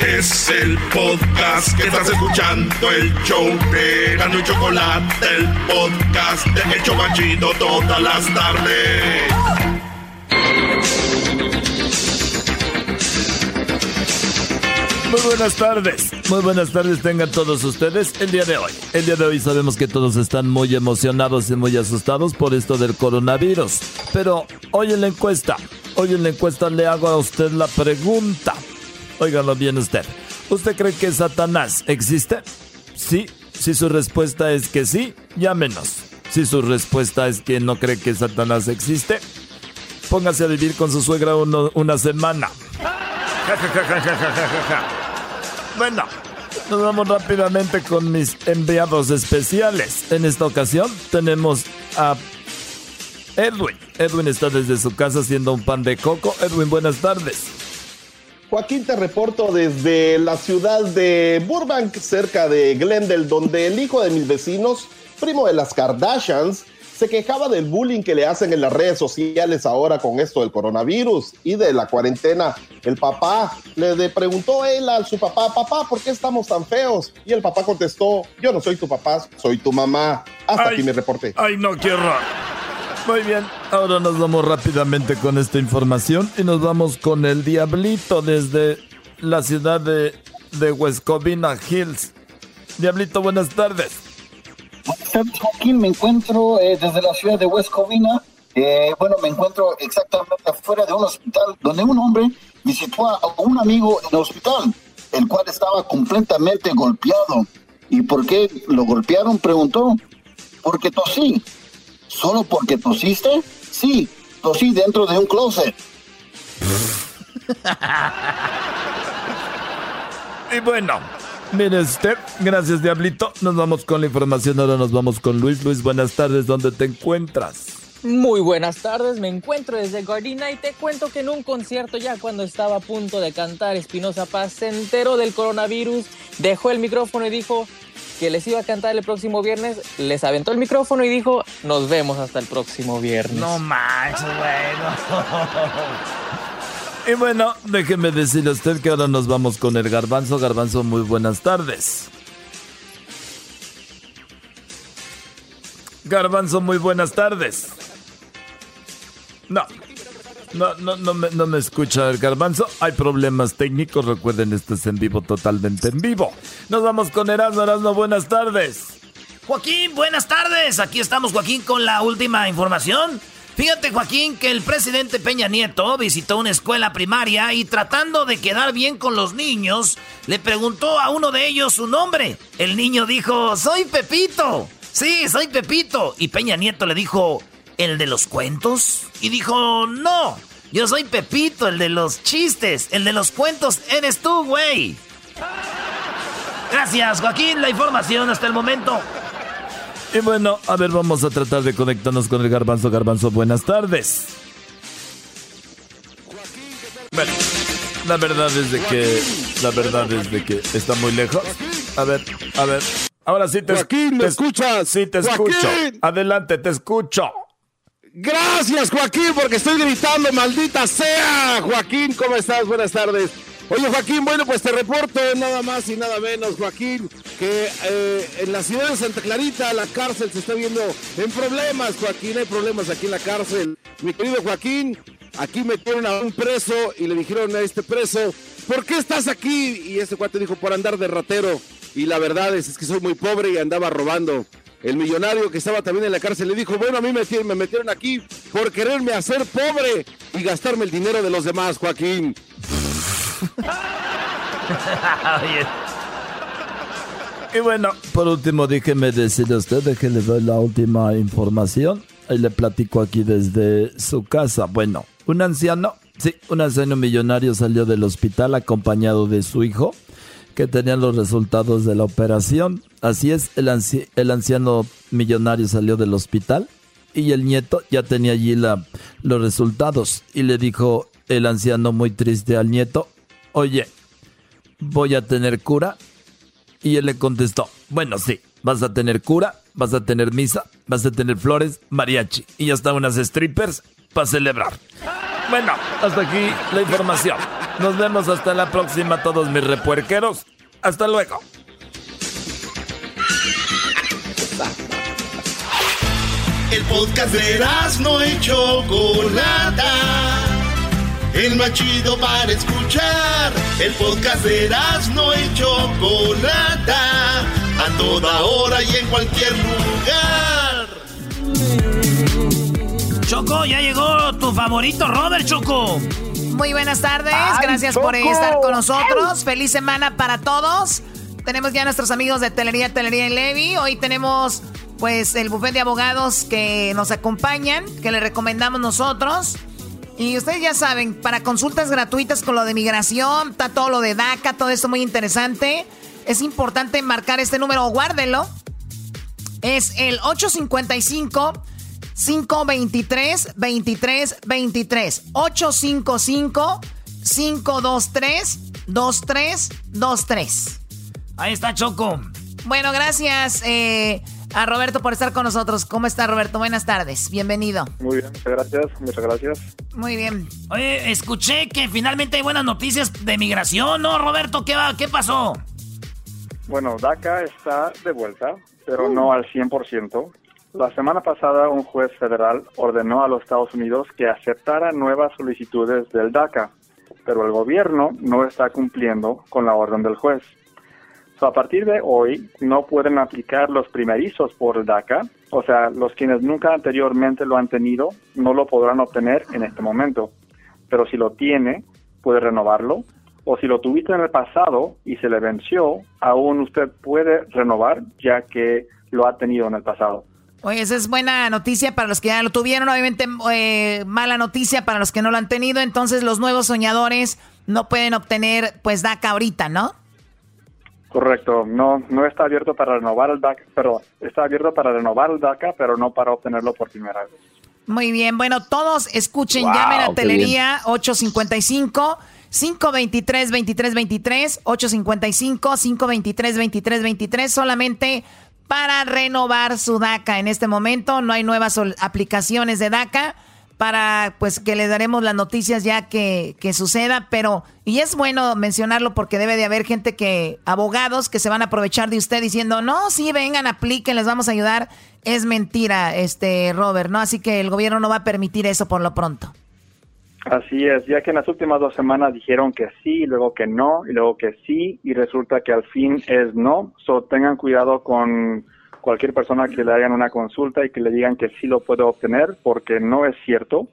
S2: Es el podcast que estás escuchando, el show de Gano y Chocolate, el podcast de Hecho Chocachito todas las tardes.
S4: Muy buenas tardes, muy buenas tardes tengan todos ustedes el día de hoy. El día de hoy sabemos que todos están muy emocionados y muy asustados por esto del coronavirus. Pero hoy en la encuesta, hoy en la encuesta le hago a usted la pregunta. Óigalo bien usted. ¿Usted cree que Satanás existe? Sí. Si su respuesta es que sí, llámenos. Si su respuesta es que no cree que Satanás existe, póngase a vivir con su suegra una semana. bueno, nos vamos rápidamente con mis enviados especiales. En esta ocasión tenemos a Edwin. Edwin está desde su casa haciendo un pan de coco. Edwin, buenas tardes.
S13: Joaquín, te reporto desde la ciudad de Burbank, cerca de Glendale, donde el hijo de mis vecinos, primo de las Kardashians, se quejaba del bullying que le hacen en las redes sociales ahora con esto del coronavirus y de la cuarentena. El papá le preguntó a él a su papá, papá, ¿por qué estamos tan feos? Y el papá contestó, yo no soy tu papá, soy tu mamá. Hasta aquí mi reporte.
S4: Ay, no, qué muy bien, ahora nos vamos rápidamente con esta información y nos vamos con el Diablito desde la ciudad de, de Wescovina Hills. Diablito, buenas tardes.
S14: Buenas tardes, Joaquín. Me encuentro eh, desde la ciudad de Wescovina. Eh, bueno, me encuentro exactamente afuera de un hospital donde un hombre visitó a un amigo en el hospital, el cual estaba completamente golpeado. ¿Y por qué lo golpearon? Preguntó. Porque tosí. ¿Solo porque tosiste? Sí, tosí dentro de un closet.
S4: y bueno, mire usted, gracias Diablito. Nos vamos con la información, ahora nos vamos con Luis. Luis, buenas tardes, ¿dónde te encuentras?
S10: Muy buenas tardes, me encuentro desde Gardina y te cuento que en un concierto ya cuando estaba a punto de cantar Espinosa Paz se enteró del coronavirus, dejó el micrófono y dijo, que les iba a cantar el próximo viernes, les aventó el micrófono y dijo, nos vemos hasta el próximo viernes.
S3: No manches, güey.
S4: Y bueno, déjeme decirle a usted que ahora nos vamos con el garbanzo. Garbanzo, muy buenas tardes. Garbanzo, muy buenas tardes. No, no, no, no me, no me escucha el garbanzo. Hay problemas técnicos. Recuerden, esto es en vivo, totalmente en vivo. Nos vamos con Erasmo. Erasmo, buenas tardes.
S3: Joaquín, buenas tardes. Aquí estamos, Joaquín, con la última información. Fíjate, Joaquín, que el presidente Peña Nieto visitó una escuela primaria y tratando de quedar bien con los niños, le preguntó a uno de ellos su nombre. El niño dijo, soy Pepito. Sí, soy Pepito. Y Peña Nieto le dijo, ¿el de los cuentos? Y dijo, no, yo soy Pepito, el de los chistes, el de los cuentos eres tú, güey. Gracias, Joaquín, la información hasta el momento.
S4: Y bueno, a ver, vamos a tratar de conectarnos con el garbanzo. Garbanzo, buenas tardes. Bueno, la verdad es de que, la verdad es de que está muy lejos. A ver, a ver. Ahora sí te
S5: Joaquín, ¿me escuchas?
S4: Sí, te
S5: Joaquín.
S4: escucho. Adelante, te escucho.
S5: Gracias, Joaquín, porque estoy gritando, maldita sea. Joaquín, ¿cómo estás? Buenas tardes. Oye, Joaquín, bueno, pues te reporto nada más y nada menos, Joaquín, que eh, en la ciudad de Santa Clarita la cárcel se está viendo en problemas, Joaquín, hay problemas aquí en la cárcel. Mi querido Joaquín, aquí metieron a un preso y le dijeron a este preso, ¿por qué estás aquí? Y este cuate dijo, por andar de ratero. Y la verdad es, es que soy muy pobre y andaba robando. El millonario que estaba también en la cárcel le dijo, bueno, a mí me metieron, me metieron aquí por quererme hacer pobre y gastarme el dinero de los demás, Joaquín.
S4: Y bueno, por último, déjeme decirle a usted, déjele ver la última información. Ahí le platico aquí desde su casa. Bueno, un anciano, sí, un anciano millonario salió del hospital acompañado de su hijo, que tenían los resultados de la operación. Así es, el, anci- el anciano millonario salió del hospital y el nieto ya tenía allí los resultados. Y le dijo el anciano muy triste al nieto, oye, ¿voy a tener cura? Y él le contestó, bueno, sí, vas a tener cura, vas a tener misa, vas a tener flores, mariachi y hasta unas strippers para celebrar. Bueno, hasta aquí la información. Nos vemos hasta la próxima todos mis repuerqueros. Hasta luego.
S2: El podcast de no y Chocolata. El más chido para escuchar. El podcast de no y Chocolata. A toda hora y en cualquier lugar.
S3: Choco, ya llegó tu favorito, Robert Choco.
S6: Muy buenas tardes, gracias por estar con nosotros. Feliz semana para todos. Tenemos ya nuestros amigos de Telería, Telería y Levi. Hoy tenemos pues el buffet de abogados que nos acompañan, que le recomendamos nosotros. Y ustedes ya saben, para consultas gratuitas con lo de migración, está todo lo de DACA, todo esto muy interesante. Es importante marcar este número, guárdelo. Es el 855 523 23 23 855 523 2323
S3: Ahí está Choco.
S6: Bueno, gracias eh, a Roberto por estar con nosotros. ¿Cómo está Roberto? Buenas tardes. Bienvenido.
S15: Muy bien, muchas gracias, muchas gracias.
S6: Muy bien.
S3: Oye, escuché que finalmente hay buenas noticias de migración, ¿no, Roberto? ¿Qué, va? ¿Qué pasó?
S15: Bueno, DACA está de vuelta, pero no al 100%. La semana pasada un juez federal ordenó a los Estados Unidos que aceptara nuevas solicitudes del DACA, pero el gobierno no está cumpliendo con la orden del juez. So, a partir de hoy no pueden aplicar los primerizos por el DACA, o sea, los quienes nunca anteriormente lo han tenido no lo podrán obtener en este momento. Pero si lo tiene, puede renovarlo. O si lo tuviste en el pasado y se le venció, aún usted puede renovar ya que lo ha tenido en el pasado.
S6: Oye, esa es buena noticia para los que ya lo tuvieron, obviamente eh, mala noticia para los que no lo han tenido. Entonces los nuevos soñadores no pueden obtener pues DACA ahorita, ¿no?
S15: Correcto, no, no está abierto para renovar el DACA, pero está abierto para renovar el DACA, pero no para obtenerlo por primera vez.
S6: Muy bien, bueno, todos escuchen,
S15: Wow,
S6: llamen a Telería 855 523-2323, 855-523-2323, solamente para renovar su DACA. En este momento no hay nuevas aplicaciones de DACA para pues que le daremos las noticias ya que, que, suceda, pero y es bueno mencionarlo porque debe de haber gente que, abogados que se van a aprovechar de usted diciendo, no, sí, vengan, apliquen, les vamos a ayudar. Es mentira, este Robert, ¿no? Así que el gobierno no va a permitir eso por lo pronto.
S15: Así es, ya que en las últimas dos semanas dijeron que sí, luego que no, y luego que sí, y resulta que al fin es no. So, tengan cuidado con cualquier persona que le hagan una consulta y que le digan que sí lo puede obtener, porque no es cierto.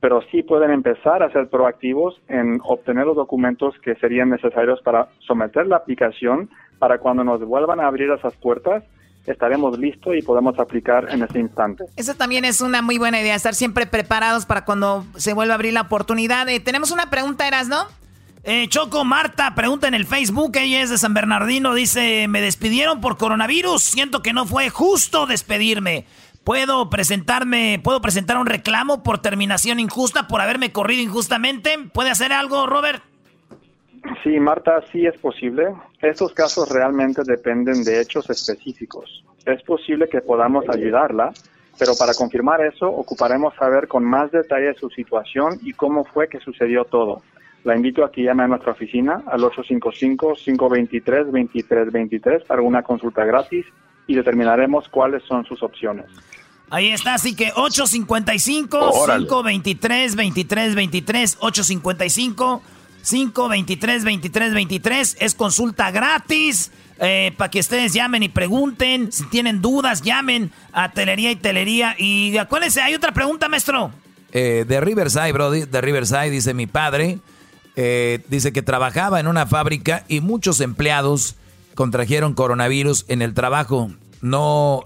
S15: Pero sí pueden empezar a ser proactivos en obtener los documentos que serían necesarios para someter la aplicación para cuando nos vuelvan a abrir esas puertas estaremos listos y podemos aplicar en ese instante.
S6: Eso también es una muy buena idea, estar siempre preparados para cuando se vuelva a abrir la oportunidad. Eh, tenemos una pregunta, Eras, ¿no?
S3: Eh, Choco Marta pregunta en el Facebook, ella es de San Bernardino, dice, me despidieron por coronavirus, siento que no fue justo despedirme. ¿Puedo presentarme, puedo presentar un reclamo por terminación injusta, por haberme corrido injustamente? ¿Puede hacer algo, Robert?
S15: Sí, Marta, sí es posible. Estos casos realmente dependen de hechos específicos. Es posible que podamos ayudarla, pero para confirmar eso ocuparemos saber con más detalle su situación y cómo fue que sucedió todo. La invito a que llame a nuestra oficina al 855-523-2323 para una consulta gratis y determinaremos cuáles son sus opciones.
S3: Ahí está, así que 855-523-2323, 855 523 23 23 es consulta gratis eh, para que ustedes llamen y pregunten. Si tienen dudas, llamen a Telería y Telería. Y acuérdense, hay otra pregunta, maestro.
S4: Eh, de Riverside, Brody, de Riverside, dice mi padre. Eh, dice que trabajaba en una fábrica y muchos empleados contrajeron coronavirus en el trabajo. No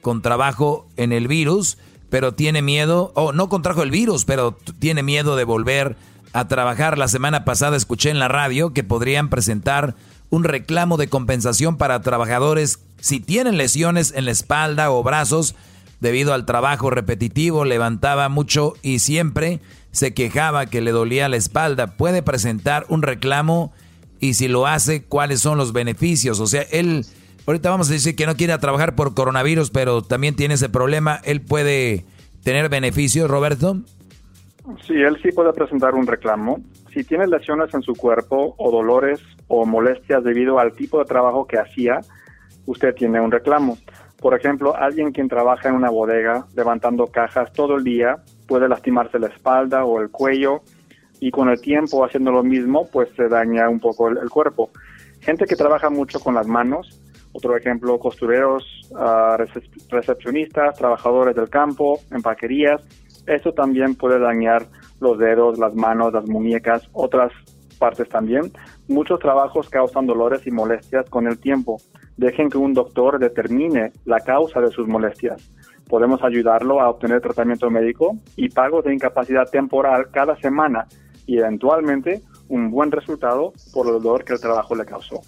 S4: con trabajo en el virus, pero tiene miedo, o no contrajo el virus, pero tiene miedo de volver a trabajar. La semana pasada escuché en la radio que podrían presentar un reclamo de compensación para trabajadores si tienen lesiones en la espalda o brazos debido al trabajo repetitivo, levantaba mucho y siempre se quejaba que le dolía la espalda. Puede presentar un reclamo y si lo hace, ¿cuáles son los beneficios? O sea, él, ahorita vamos a decir que no quiere trabajar por coronavirus, pero también tiene ese problema. ¿Él puede tener beneficios, Roberto?
S15: Sí, él sí puede presentar un reclamo. Si tiene lesiones en su cuerpo o dolores o molestias debido al tipo de trabajo que hacía, usted tiene un reclamo. Por ejemplo, alguien quien trabaja en una bodega levantando cajas todo el día puede lastimarse la espalda o el cuello y con el tiempo haciendo lo mismo pues se daña un poco el, cuerpo. Gente que trabaja mucho con las manos, otro ejemplo, costureros, ah, recepcionistas, trabajadores del campo, empaquerías, eso también puede dañar los dedos, las manos, las muñecas, otras partes también. Muchos trabajos causan dolores y molestias con el tiempo. Dejen que un doctor determine la causa de sus molestias. Podemos ayudarlo a obtener tratamiento médico y pagos de incapacidad temporal cada semana y eventualmente un buen resultado por el dolor que el trabajo le causó.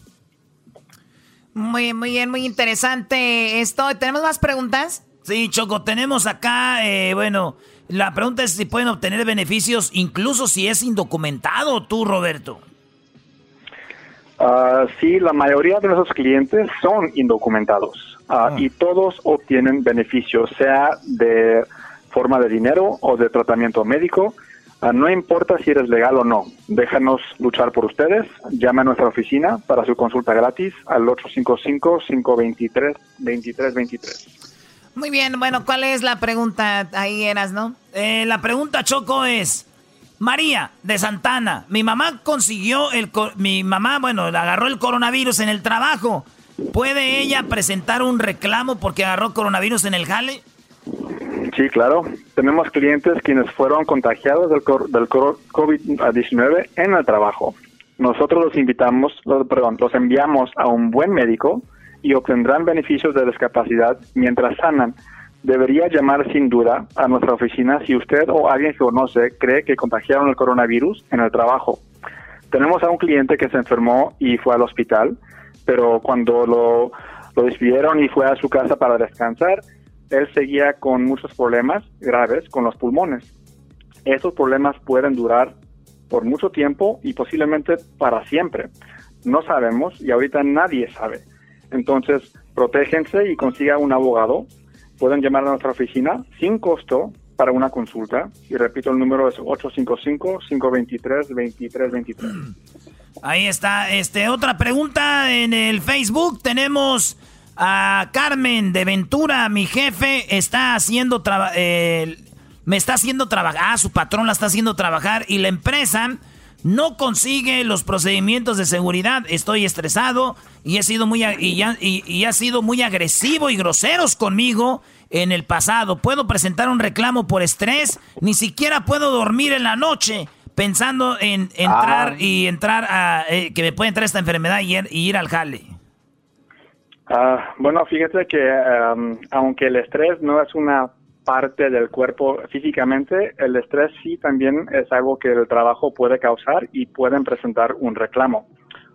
S6: Muy, muy bien, muy interesante esto. ¿Tenemos más preguntas?
S3: Sí, Choco, tenemos acá, eh, bueno, la pregunta es si pueden obtener beneficios incluso si es indocumentado tú, Roberto.
S15: Uh, sí, la mayoría de nuestros clientes son indocumentados ah, ah. y todos obtienen beneficios, sea de forma de dinero o de tratamiento médico. no importa si eres legal o no, déjanos luchar por ustedes. Llame a nuestra oficina para su consulta gratis al 855-523-2323.
S6: Muy bien, bueno, ¿cuál es la pregunta ahí, Eras, no?
S3: Eh, la pregunta, Choco, es... María de Santana, mi mamá consiguió el... Mi mamá, bueno, agarró el coronavirus en el trabajo. ¿Puede ella presentar un reclamo porque agarró coronavirus en el jale?
S15: Sí, claro. Tenemos clientes quienes fueron contagiados del, del COVID-19 en el trabajo. Nosotros los invitamos, perdón, los enviamos a un buen médico y obtendrán beneficios de discapacidad mientras sanan. Debería llamar sin duda a nuestra oficina si usted o alguien que conoce cree que contagiaron el coronavirus en el trabajo. Tenemos a un cliente que se enfermó y fue al hospital, pero cuando lo, lo despidieron y fue a su casa para descansar, él seguía con muchos problemas graves con los pulmones. Esos problemas pueden durar por mucho tiempo y posiblemente para siempre. No sabemos y ahorita nadie sabe. Entonces, protéjense y consiga un abogado. Pueden llamar a nuestra oficina sin costo para una consulta. Y repito, el número es 855-523-2323.
S3: Ahí está. Este, otra pregunta en el Facebook. Tenemos a Carmen de Ventura. Mi jefe está haciendo eh, me está haciendo trabajar. Ah, su patrón la está haciendo trabajar y la empresa no consigue los procedimientos de seguridad. Estoy estresado y he sido muy y, y ha sido muy agresivo y groseros conmigo en el pasado. Puedo presentar un reclamo por estrés. Ni siquiera puedo dormir en la noche pensando en entrar ah. y entrar a eh, que me puede entrar esta enfermedad y, ir al jale.
S15: Ah, bueno, fíjate que aunque el estrés no es una parte del cuerpo físicamente, el estrés sí también es algo que el trabajo puede causar y pueden presentar un reclamo.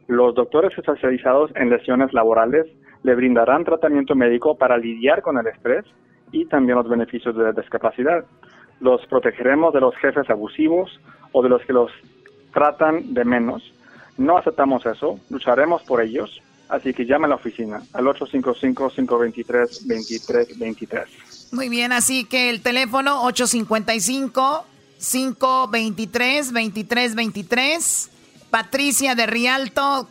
S15: Los doctores especializados en lesiones laborales le brindarán tratamiento médico para lidiar con el estrés y también los beneficios de discapacidad. Los protegeremos de los jefes abusivos o de los que los tratan de menos. No aceptamos eso, lucharemos por ellos, así que llame a la oficina al 855-523-2323.
S6: Muy bien, así que el teléfono 855-523-2323. Patricia de Rialto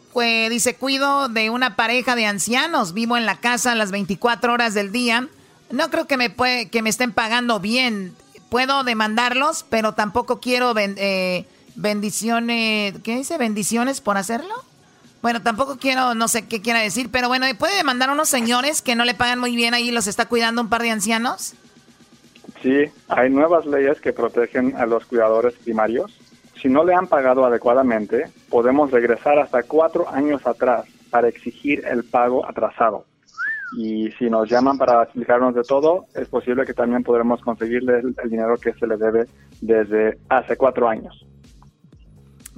S6: dice, cuido de una pareja de ancianos, vivo en la casa las 24 horas del día. No creo que me, puede, que me estén pagando bien puedo demandarlos, pero tampoco quiero eh, bendiciones, ¿qué dice? ¿Bendiciones por hacerlo? Bueno, tampoco quiero, no sé qué quiera decir, pero bueno, ¿puede demandar a unos señores que no le pagan muy bien ahí y los está cuidando un par de ancianos?
S15: Sí, hay nuevas leyes que protegen a los cuidadores primarios. Si no le han pagado adecuadamente, podemos regresar hasta cuatro años atrás para exigir el pago atrasado y si nos llaman para explicarnos de todo, es posible que también podremos conseguirle el, dinero que se le debe desde hace cuatro años.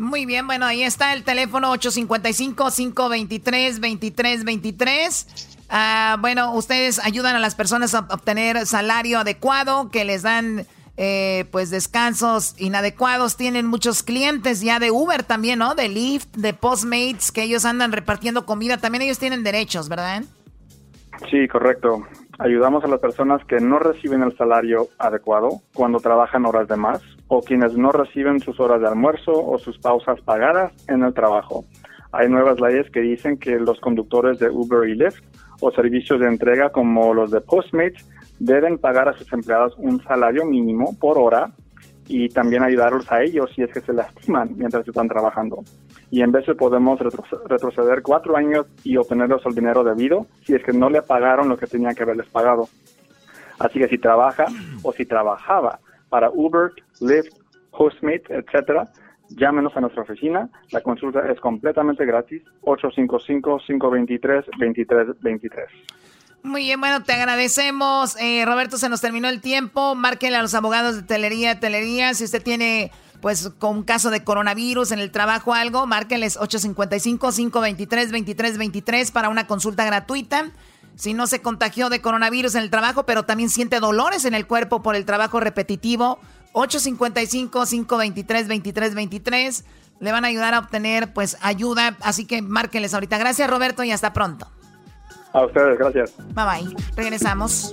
S6: Muy bien, bueno, ahí está el teléfono 855-523-2323. Ah, bueno, ustedes ayudan a las personas a obtener salario adecuado, que les dan eh, pues descansos inadecuados. Tienen muchos clientes ya de Uber también, ¿no? De Lyft, de Postmates, que ellos andan repartiendo comida. También ellos tienen derechos, ¿verdad?
S15: Sí, correcto. Ayudamos a las personas que no reciben el salario adecuado cuando trabajan horas de más o quienes no reciben sus horas de almuerzo o sus pausas pagadas en el trabajo. Hay nuevas leyes que dicen que los conductores de Uber y Lyft o servicios de entrega como los de Postmates deben pagar a sus empleados un salario mínimo por hora y también ayudarlos a ellos si es que se lastiman mientras están trabajando. Y en vez de podemos retroceder cuatro años y obtenerlos el dinero debido si es que no le pagaron lo que tenían que haberles pagado. Así que si trabaja o si trabajaba para Uber, Lyft, Postmate, etcétera, llámenos a nuestra oficina. La consulta es completamente gratis. 855-523-2323.
S6: Muy bien, bueno, te agradecemos. Eh, Roberto, se nos terminó el tiempo. Márquenle a los abogados de Telería, Telería. Si usted tiene, pues, con un caso de coronavirus en el trabajo algo, márquenles 855-523-2323 para una consulta gratuita. Si no se contagió de coronavirus en el trabajo, pero también siente dolores en el cuerpo por el trabajo repetitivo, 855-523-2323. Le van a ayudar a obtener, pues, ayuda. Así que márquenles ahorita. Gracias, Roberto, y hasta pronto.
S15: A ustedes, gracias.
S6: Bye bye. Regresamos.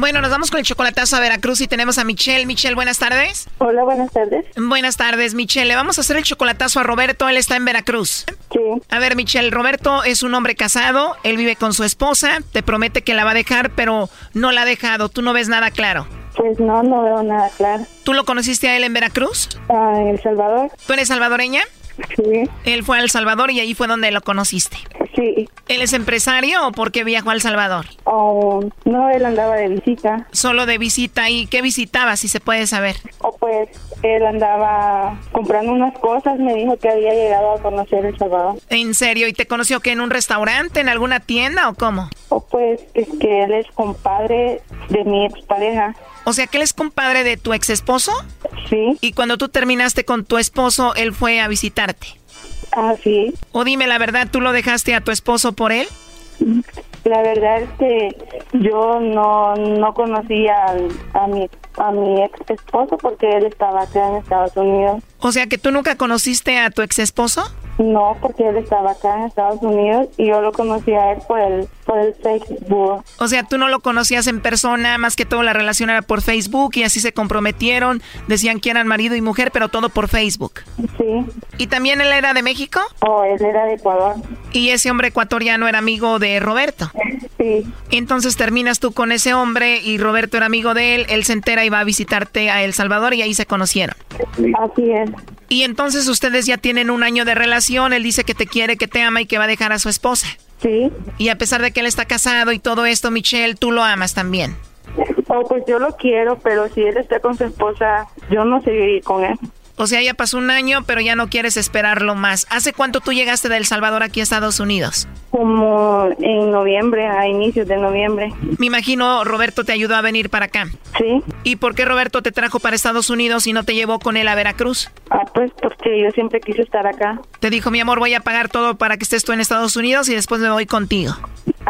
S6: Bueno, nos vamos con el chocolatazo a Veracruz y tenemos a Michelle. Michelle, buenas tardes.
S16: Hola, buenas tardes.
S6: Buenas tardes, Michelle. Le vamos a hacer el chocolatazo a Roberto. Él está en Veracruz.
S16: Sí.
S6: A ver, Michelle, Roberto es un hombre casado. Él vive con su esposa. Te promete que la va a dejar, pero no la ha dejado. Tú no ves nada claro.
S16: Pues no, no veo nada claro.
S6: ¿Tú lo conociste a él en Veracruz?
S16: Ah, en El Salvador.
S6: ¿Tú eres salvadoreña?
S17: Sí.
S6: Él fue a El Salvador y ahí fue donde lo conociste.
S17: Sí.
S6: ¿Él es empresario o por qué viajó a El Salvador?
S17: Oh, no, él andaba de visita.
S6: Solo de visita. ¿Y qué visitaba, si se puede saber?
S17: O pues él andaba comprando unas cosas, me dijo que había llegado a conocer El Salvador.
S6: ¿En serio? ¿Y te conoció que en un restaurante, en alguna tienda o cómo?
S17: O pues es que él es compadre de mi expareja.
S6: O sea que él es compadre de tu ex esposo?
S17: Sí.
S6: Y cuando tú terminaste con tu esposo, él fue a visitarte.
S17: Ah, sí.
S6: O dime la verdad, ¿tú lo dejaste a tu esposo por él?
S17: La verdad es que yo no, no conocía a, mi, a mi ex esposo porque él estaba acá en Estados Unidos.
S6: O sea que tú nunca conociste a tu ex esposo?
S17: No, porque él estaba acá en Estados Unidos y yo lo conocí a él por el, por el Facebook.
S6: O sea, tú no lo conocías en persona, más que todo la relación era por Facebook y así se comprometieron, decían que eran marido y mujer, pero todo por Facebook.
S17: Sí.
S6: ¿Y también él era de México?
S17: Oh, él era de Ecuador.
S6: ¿Y ese hombre ecuatoriano era amigo de Roberto?
S17: Sí.
S6: Entonces terminas tú con ese hombre y Roberto era amigo de él, él se entera y va a visitarte a El Salvador y ahí se conocieron.
S17: Así es.
S6: Y entonces ustedes ya tienen un año de relación, él dice que te quiere, que te ama y que va a dejar a su esposa.
S17: Sí.
S6: Y a pesar de que él está casado y todo esto, Michelle, tú lo amas también.
S17: Oh, pues yo lo quiero, pero si él está con su esposa, yo no seguiría con él.
S6: O sea, ya pasó un año, pero ya no quieres esperarlo más. ¿Hace cuánto tú llegaste de El Salvador aquí a Estados Unidos?
S17: Como en noviembre, a inicios de noviembre.
S6: Me imagino Roberto te ayudó a venir para acá.
S17: Sí.
S6: ¿Y por qué Roberto te trajo para Estados Unidos y no te llevó con él a Veracruz?
S17: Ah, pues porque yo siempre quise estar acá.
S6: Te dijo, mi amor, voy a pagar todo para que estés tú en Estados Unidos y después me voy contigo.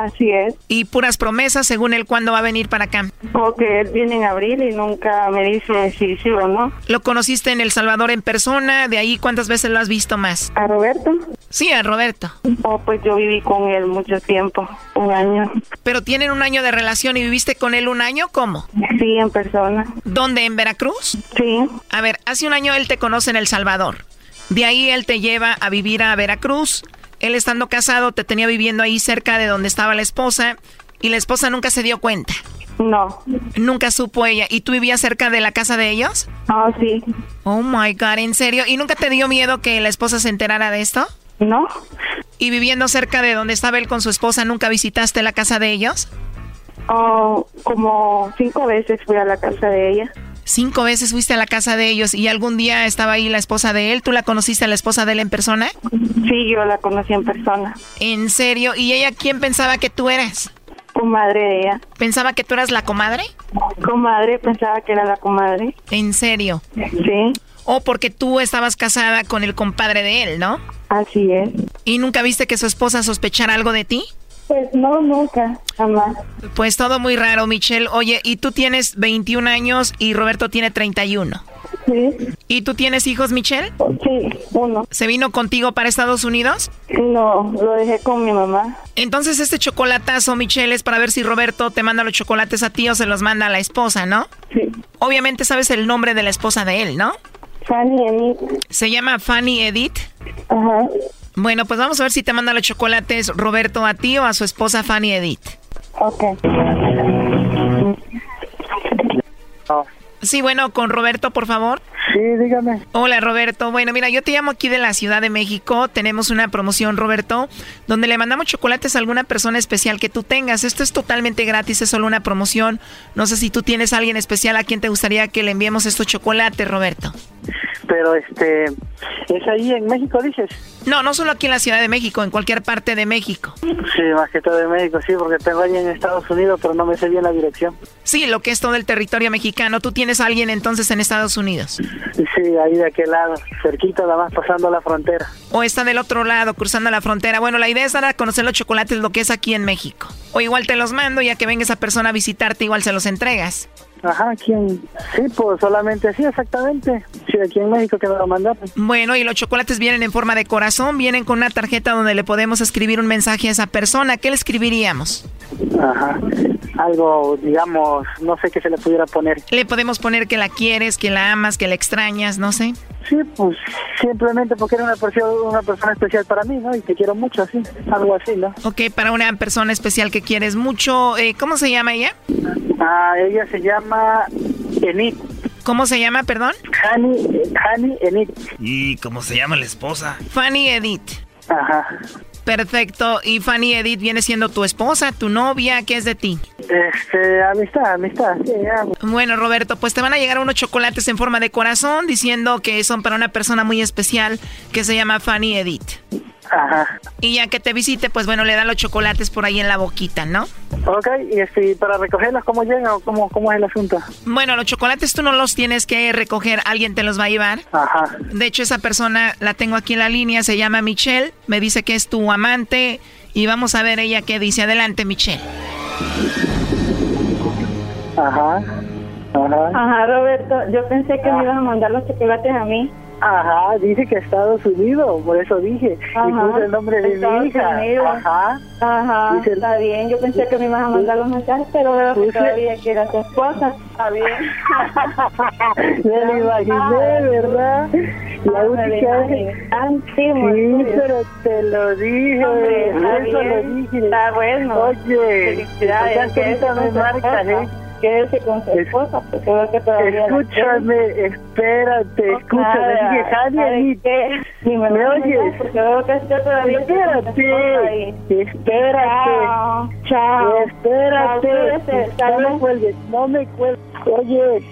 S17: Así es.
S6: Y puras promesas según él cuándo va a venir para acá.
S17: Porque él viene en abril y nunca me dice si sí o no.
S6: ¿Lo conociste en El Salvador en persona? ¿De ahí cuántas veces lo has visto más?
S17: ¿A Roberto?
S6: Sí, a Roberto.
S17: Oh, pues yo viví con él mucho tiempo, un año.
S6: ¿Pero tienen un año de relación y viviste con él un año? ¿Cómo?
S17: Sí, en persona.
S6: ¿Dónde? ¿En Veracruz?
S17: Sí.
S6: A ver, hace un año él te conoce en El Salvador. De ahí él te lleva a vivir a Veracruz. Él estando casado te tenía viviendo ahí cerca de donde estaba la esposa y la esposa nunca se dio cuenta.
S17: No.
S6: Nunca supo ella. ¿Y tú vivías cerca de la casa de ellos?
S17: Ah, sí.
S6: Oh my God, ¿en serio? ¿Y nunca te dio miedo que la esposa se enterara de esto?
S17: No.
S6: ¿Y viviendo cerca de donde estaba él con su esposa, nunca visitaste la casa de ellos?
S17: Oh, como cinco veces fui a la casa de ella.
S6: Cinco veces fuiste a la casa de ellos y algún día estaba ahí la esposa de él. ¿Tú la conociste a la esposa de él en persona?
S17: Sí, yo la conocí en persona.
S6: ¿En serio? ¿Y ella quién pensaba que tú eras?
S17: Comadre de ella.
S6: ¿Pensaba que tú eras la comadre?
S17: Comadre, pensaba que era la comadre.
S6: ¿En serio?
S17: Sí.
S6: O porque tú estabas casada con el compadre de él, ¿no?
S17: Así es.
S6: ¿Y nunca viste que su esposa sospechara algo de ti?
S17: Pues no, nunca, jamás.
S6: Pues todo muy raro, Michelle. Oye, y tú tienes 21 años y Roberto tiene 31.
S17: Sí.
S6: ¿Y tú tienes hijos, Michelle?
S17: Sí, uno.
S6: ¿Se vino contigo para Estados Unidos?
S17: No, lo dejé con mi mamá.
S6: Entonces este chocolatazo, Michelle, es para ver si Roberto te manda los chocolates a ti o se los manda a la esposa, ¿no?
S17: Sí.
S6: Obviamente sabes el nombre de la esposa de él, ¿no?
S17: Fanny Edith.
S6: ¿Se llama Fanny Edith?
S17: Ajá.
S6: Bueno, pues vamos a ver si te manda los chocolates Roberto a ti o a su esposa Fanny Edith.
S17: Ok.
S6: Sí, bueno, con Roberto, por favor.
S18: Sí, dígame.
S6: Hola, Roberto. Bueno, mira, yo te llamo aquí de la Ciudad de México. Tenemos una promoción, Roberto, donde le mandamos chocolates a alguna persona especial que tú tengas. Esto es totalmente gratis, es solo una promoción. No sé si tú tienes a alguien especial a quien te gustaría que le enviemos estos chocolates, Roberto.
S18: Pero este, ¿es ahí en México, dices?
S6: No, no solo aquí en la Ciudad de México, en cualquier parte de México.
S18: Sí, más que todo de México, sí, porque tengo alguien en Estados Unidos, pero no me sé bien la dirección.
S6: Sí, lo que es todo el territorio mexicano. ¿Tú tienes a alguien entonces en Estados Unidos?
S18: Sí, ahí de aquel lado, cerquita, nada más pasando la frontera.
S6: O está del otro lado, cruzando la frontera. Bueno, la idea es dar a conocer los chocolates, lo que es aquí en México. O igual te los mando, ya que venga esa persona a visitarte, igual se los entregas.
S18: Ajá, ¿quién? Sí, pues solamente así, exactamente. Sí, aquí en México que me lo mandaron.
S6: Bueno, y los chocolates vienen en forma de corazón, vienen con una tarjeta donde le podemos escribir un mensaje a esa persona. ¿Qué le escribiríamos?
S18: Ajá, algo, digamos, no sé qué se le pudiera poner.
S6: Le podemos poner que la quieres, que la amas, que la extrañas, no sé.
S18: Sí, pues simplemente porque era una persona, una persona especial para mí, ¿no? Y te quiero mucho, así, algo así, ¿no?
S6: Ok, para una persona especial que quieres mucho, eh, ¿cómo se llama ella?
S18: Ah, ella se llama Enid.
S6: ¿Cómo se llama, perdón?
S18: Fanny, Edith.
S3: ¿Y cómo se llama la esposa?
S6: Fanny Edith.
S18: Ajá.
S6: Perfecto. ¿Y Fanny Edith viene siendo tu esposa, tu novia? ¿Qué es de ti?
S18: Este, amistad, amistad. Sí,
S6: bueno, Roberto, pues te van a llegar unos chocolates en forma de corazón diciendo que son para una persona muy especial que se llama Fanny Edith.
S18: Ajá.
S6: Y ya que te visite, pues bueno, le dan los chocolates por ahí en la boquita, ¿no?
S18: Ok, y este, para recogerlos, ¿cómo llegan o cómo, cómo es el asunto?
S6: Bueno, los chocolates tú no los tienes que recoger, alguien te los va a llevar.
S18: Ajá.
S6: De hecho, esa persona la tengo aquí en la línea, se llama Michelle, me dice que es tu amante y vamos a ver ella qué dice. Adelante, Michelle.
S18: Ajá. Ajá.
S16: Ajá, Roberto, yo pensé que me ibas a mandar los chocolates a mí.
S18: Ajá, dice que Estados Unidos, por eso dije.
S16: Ajá,
S18: y puse el nombre de
S16: Estados
S18: mi hija.
S16: Unidos.
S18: Ajá.
S16: Ajá,
S18: Dice-
S16: está bien. Yo pensé que me ibas a mandar los mensajes, pero veo que todavía que era tu esposa. Está bien.
S18: Me lo imaginé, ¿verdad? La
S16: Ah, lo
S18: vez.
S16: sí,
S18: pero te lo dije.
S16: Hombre, está
S18: eso lo dije.
S16: Está bueno.
S18: Oye,
S16: Felicidades.
S18: que ahorita me
S16: esposa.
S18: ¿eh?
S16: Quédese con su esposa, porque veo que todavía.
S18: Escúchame, espérate, escúchame. Dije, Javi,
S16: ¿sabe
S18: Edith,
S16: qué? Ni me,
S18: ¿me
S16: lo
S18: oyes?
S16: Porque veo que usted todavía.
S18: Espérate, espérate.
S16: Chao, chao.
S18: Espérate.
S16: Chao,
S18: No me cuelgues, no me cuelgues. Oye,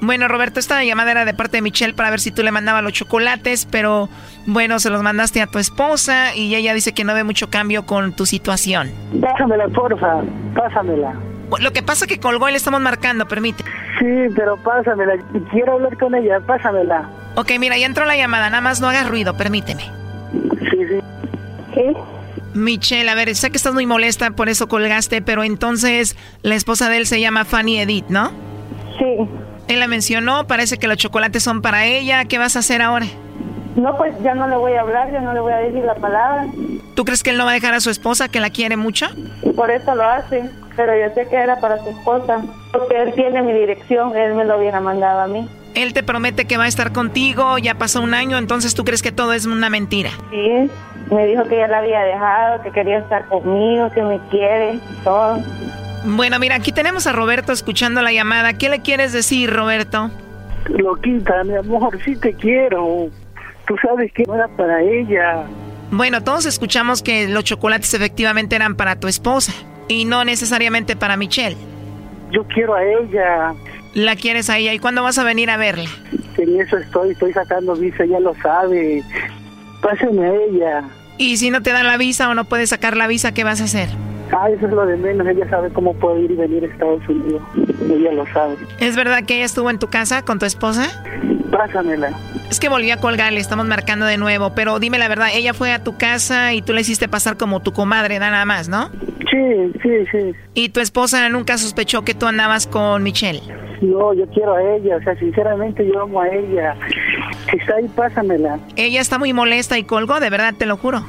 S6: Bueno, Roberto, esta llamada era de parte de Michelle para ver si tú le mandabas los chocolates, pero bueno, se los mandaste a tu esposa y ella dice que no ve mucho cambio con tu situación.
S18: pásamela, porfa, pásamela.
S6: Lo que pasa que colgó y le estamos marcando, permite.
S18: Sí, pero pásamela. Quiero hablar con ella, pásamela.
S6: Ok, mira, ya entró la llamada, nada más no hagas ruido, permíteme.
S18: Sí, sí.
S16: ¿Qué?
S6: Michelle, a ver, sé que estás muy molesta, por eso colgaste, pero entonces la esposa de él se llama Fanny Edith, ¿no?
S16: Sí.
S6: Él la mencionó, parece que los chocolates son para ella, ¿qué vas a hacer ahora?
S16: No, pues ya no le voy a hablar, ya no le voy a decir la palabra.
S6: ¿Tú crees que él no va a dejar a su esposa, que la quiere mucho?
S16: Y por eso lo hace. Pero yo sé que era para su esposa. Porque él tiene mi dirección, él me lo hubiera mandado a mí.
S6: Él te promete que va a estar contigo, ya pasó un año, entonces tú crees que todo es una mentira.
S16: Sí, me dijo que ya la había dejado, que quería estar conmigo, que me quiere, todo.
S6: Bueno, mira, aquí tenemos a Roberto escuchando la llamada. ¿Qué le quieres decir, Roberto?
S18: Loquita, mi amor, sí te quiero. Tú sabes que no era para ella.
S6: Bueno, todos escuchamos que los chocolates efectivamente eran para tu esposa y no necesariamente para Michelle.
S18: Yo quiero a ella.
S6: La quieres a ella. ¿Y cuándo vas a venir a verla?
S18: En eso estoy, estoy sacando visa, ella lo sabe. Pásame a ella.
S6: Y si no te dan la visa o no puedes sacar la visa, ¿qué vas a hacer?
S18: Ah, eso es lo de menos. Ella sabe cómo puedo ir y venir a Estados Unidos. Ella lo sabe.
S6: ¿Es verdad que ella estuvo en tu casa con tu esposa?
S18: Pásamela.
S6: Es que volví a colgar, le estamos marcando de nuevo, pero dime la verdad, ella fue a tu casa y tú le hiciste pasar como tu comadre, nada más, ¿no?
S18: Sí, sí, sí.
S6: ¿Y tu esposa nunca sospechó que tú andabas con Michelle?
S18: No, yo quiero a ella. O sea, sinceramente yo amo a ella. Si está ahí, pásamela.
S6: Ella está muy molesta y colgó, de verdad, te lo juro.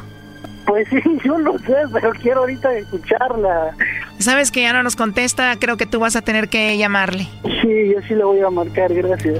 S18: Pues sí, yo lo sé, pero quiero ahorita escucharla.
S6: Sabes que ya no nos contesta, creo que tú vas a tener que llamarle.
S18: Sí, yo sí le voy a marcar, gracias.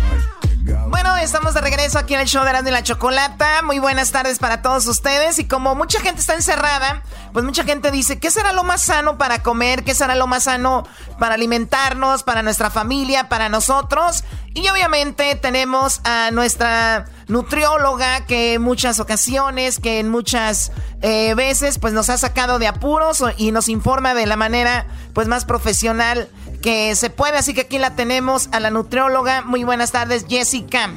S6: Estamos de regreso aquí en el show de Erasmo y la Chocolata. Muy buenas tardes para todos ustedes. Y como mucha gente está encerrada, pues mucha gente dice, ¿qué será lo más sano para comer? ¿Qué será lo más sano para alimentarnos, para nuestra familia, para nosotros? Y obviamente tenemos a nuestra nutrióloga que en muchas ocasiones, que en muchas eh, veces, pues nos ha sacado de apuros y nos informa de la manera, pues más profesional que se puede. Así que aquí la tenemos a la nutrióloga. Muy buenas tardes, Jessica.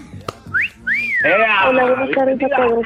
S16: Hola, buenas tardes a todos.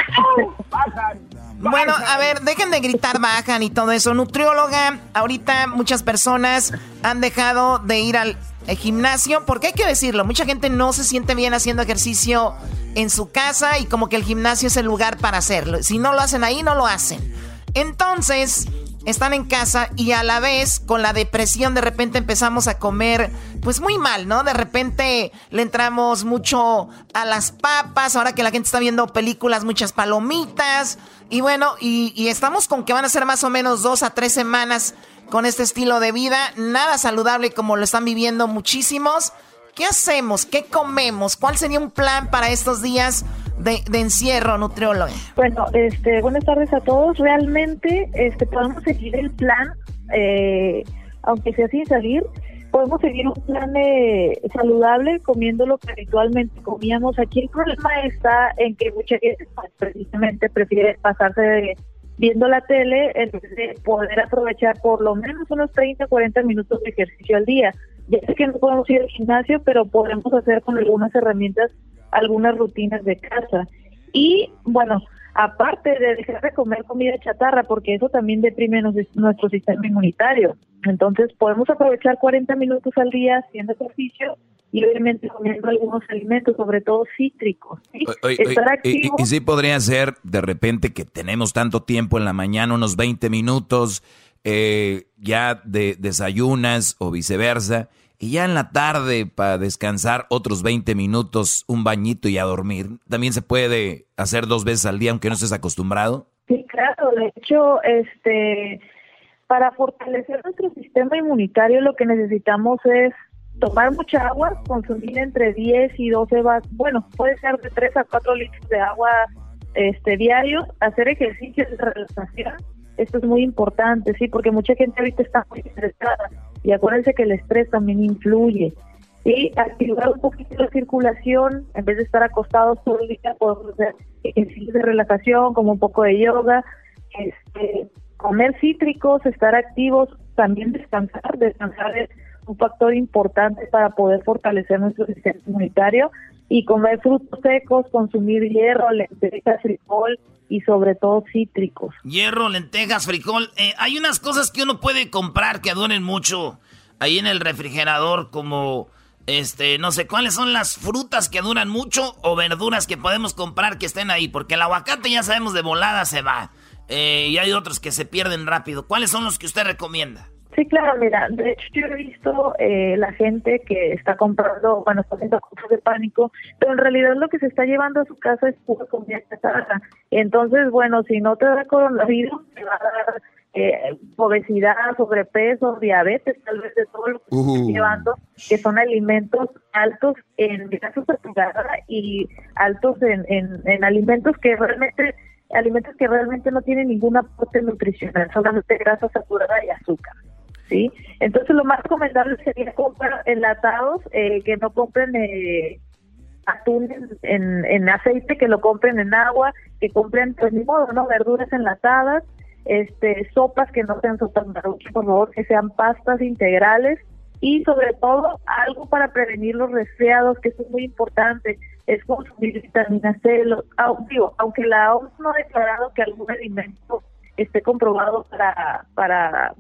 S6: Bueno, a ver, dejen de gritar, bajan y todo eso. Nutrióloga, ahorita muchas personas han dejado de ir al el gimnasio, porque hay que decirlo, mucha gente no se siente bien haciendo ejercicio en su casa y como que el gimnasio es el lugar para hacerlo. Si no lo hacen ahí, no lo hacen. Entonces, están en casa y a la vez con la depresión de repente empezamos a comer pues muy mal, ¿no? De repente le entramos mucho a las papas, ahora que la gente está viendo películas, muchas palomitas y bueno, y, estamos con que van a ser más o menos dos a tres semanas con este estilo de vida, nada saludable como lo están viviendo muchísimos. ¿Qué hacemos? ¿Qué comemos? ¿Cuál sería un plan para estos días de, encierro, nutriólogo?
S16: Bueno, este, buenas tardes a todos. Realmente este, podemos seguir el plan, eh, aunque sea sin salir, podemos seguir un plan eh, saludable comiendo lo que habitualmente comíamos. Aquí el problema está en que mucha gente pues, precisamente prefiere pasarse de viendo la tele en vez de poder aprovechar por lo menos unos 30, 40 minutos de ejercicio al día. Ya sé que no podemos ir al gimnasio, pero podemos hacer con algunas herramientas algunas rutinas de casa. Y bueno, aparte de dejar de comer comida chatarra, porque eso también deprime nuestro sistema inmunitario. Entonces podemos aprovechar 40 minutos al día haciendo ejercicio y obviamente comiendo algunos alimentos, sobre todo cítricos.
S4: y, y, sí podría ser de repente que tenemos tanto tiempo en la mañana, unos 20 minutos, eh, ya de desayunas o viceversa, y ya en la tarde para descansar otros 20 minutos, un bañito y a dormir. También se puede hacer dos veces al día aunque no estés acostumbrado.
S16: Sí, claro, de hecho, este para fortalecer nuestro sistema inmunitario lo que necesitamos es tomar mucha agua, consumir entre 10 y 12 vasos, bueno, puede ser de 3 a 4 litros de agua este diario, hacer ejercicios de relajación, esto es muy importante, sí, porque mucha gente ahorita está muy estresada y acuérdense que el estrés también influye. Y activar un poquito la circulación, en vez de estar acostados todo el día, podemos hacer ejercicios de relajación, como un poco de yoga, este, comer cítricos, estar activos, también descansar, descansar es un factor importante para poder fortalecer nuestro sistema inmunitario y comer frutos secos, consumir hierro, lentejas, frijol y sobre todo cítricos.
S3: Hierro, lentejas, frijol. Eh, hay unas cosas que uno puede comprar que duren mucho ahí en el refrigerador como... Este, no sé cuáles son las frutas que duran mucho o verduras que podemos comprar que estén ahí, porque el aguacate ya sabemos de volada se va. Eh, y hay otros que se pierden rápido. ¿Cuáles son los que usted recomienda?
S16: Sí, claro, mira, de hecho yo he visto eh, la gente que está comprando, bueno, está haciendo compras de pánico, pero en realidad lo que se está llevando a su casa es pura comida chatarra. Entonces, bueno, si no te da coronavirus, te va a dar eh, obesidad, sobrepeso, diabetes, tal vez de todo lo que se está uh. llevando, que son alimentos altos en grasa saturada y altos en, en, en alimentos que realmente alimentos que realmente no tienen ningún aporte nutricional, solamente grasa saturada y azúcar. ¿Sí? Entonces lo más recomendable sería comprar enlatados, eh, que no compren eh, atún en, en, aceite, que lo compren en agua, que compren, pues ni modo, ¿no? Verduras enlatadas, este, sopas que no sean sopas maruchas, por favor, que sean pastas integrales y sobre todo algo para prevenir los resfriados, que eso es muy importante, es consumir vitamina C. aunque la OMS no ha declarado que algún alimento esté comprobado para, para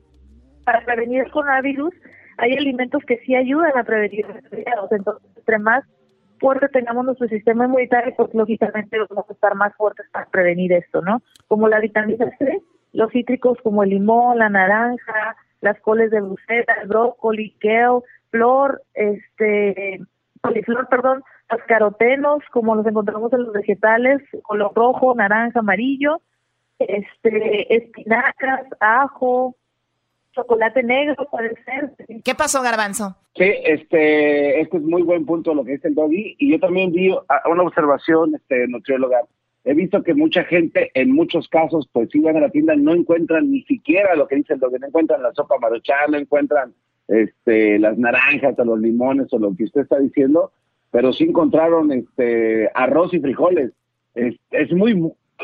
S16: para prevenir el coronavirus, hay alimentos que sí ayudan a prevenir resfriados. Entonces, entre más fuerte tengamos nuestro sistema inmunitario, pues lógicamente vamos a estar más fuertes para prevenir esto, ¿no? Como la vitamina C, los cítricos como el limón, la naranja, las coles de Bruselas, el brócoli, kale, flor, este, coliflor, perdón, los carotenos, como los encontramos en los vegetales, color rojo, naranja, amarillo, este, espinacas, ajo, chocolate negro puede ser.
S6: ¿Qué pasó, Garbanzo?
S8: Sí, este, este es muy buen punto lo que dice el Doggy. Y yo también vi una observación, este, nutrióloga. He visto que mucha gente, en muchos casos, pues si van a la tienda, no encuentran ni siquiera lo que dice el Doggy. No encuentran la sopa maruchan, no encuentran este, las naranjas o los limones o lo que usted está diciendo, pero sí encontraron este, arroz y frijoles. Es, es muy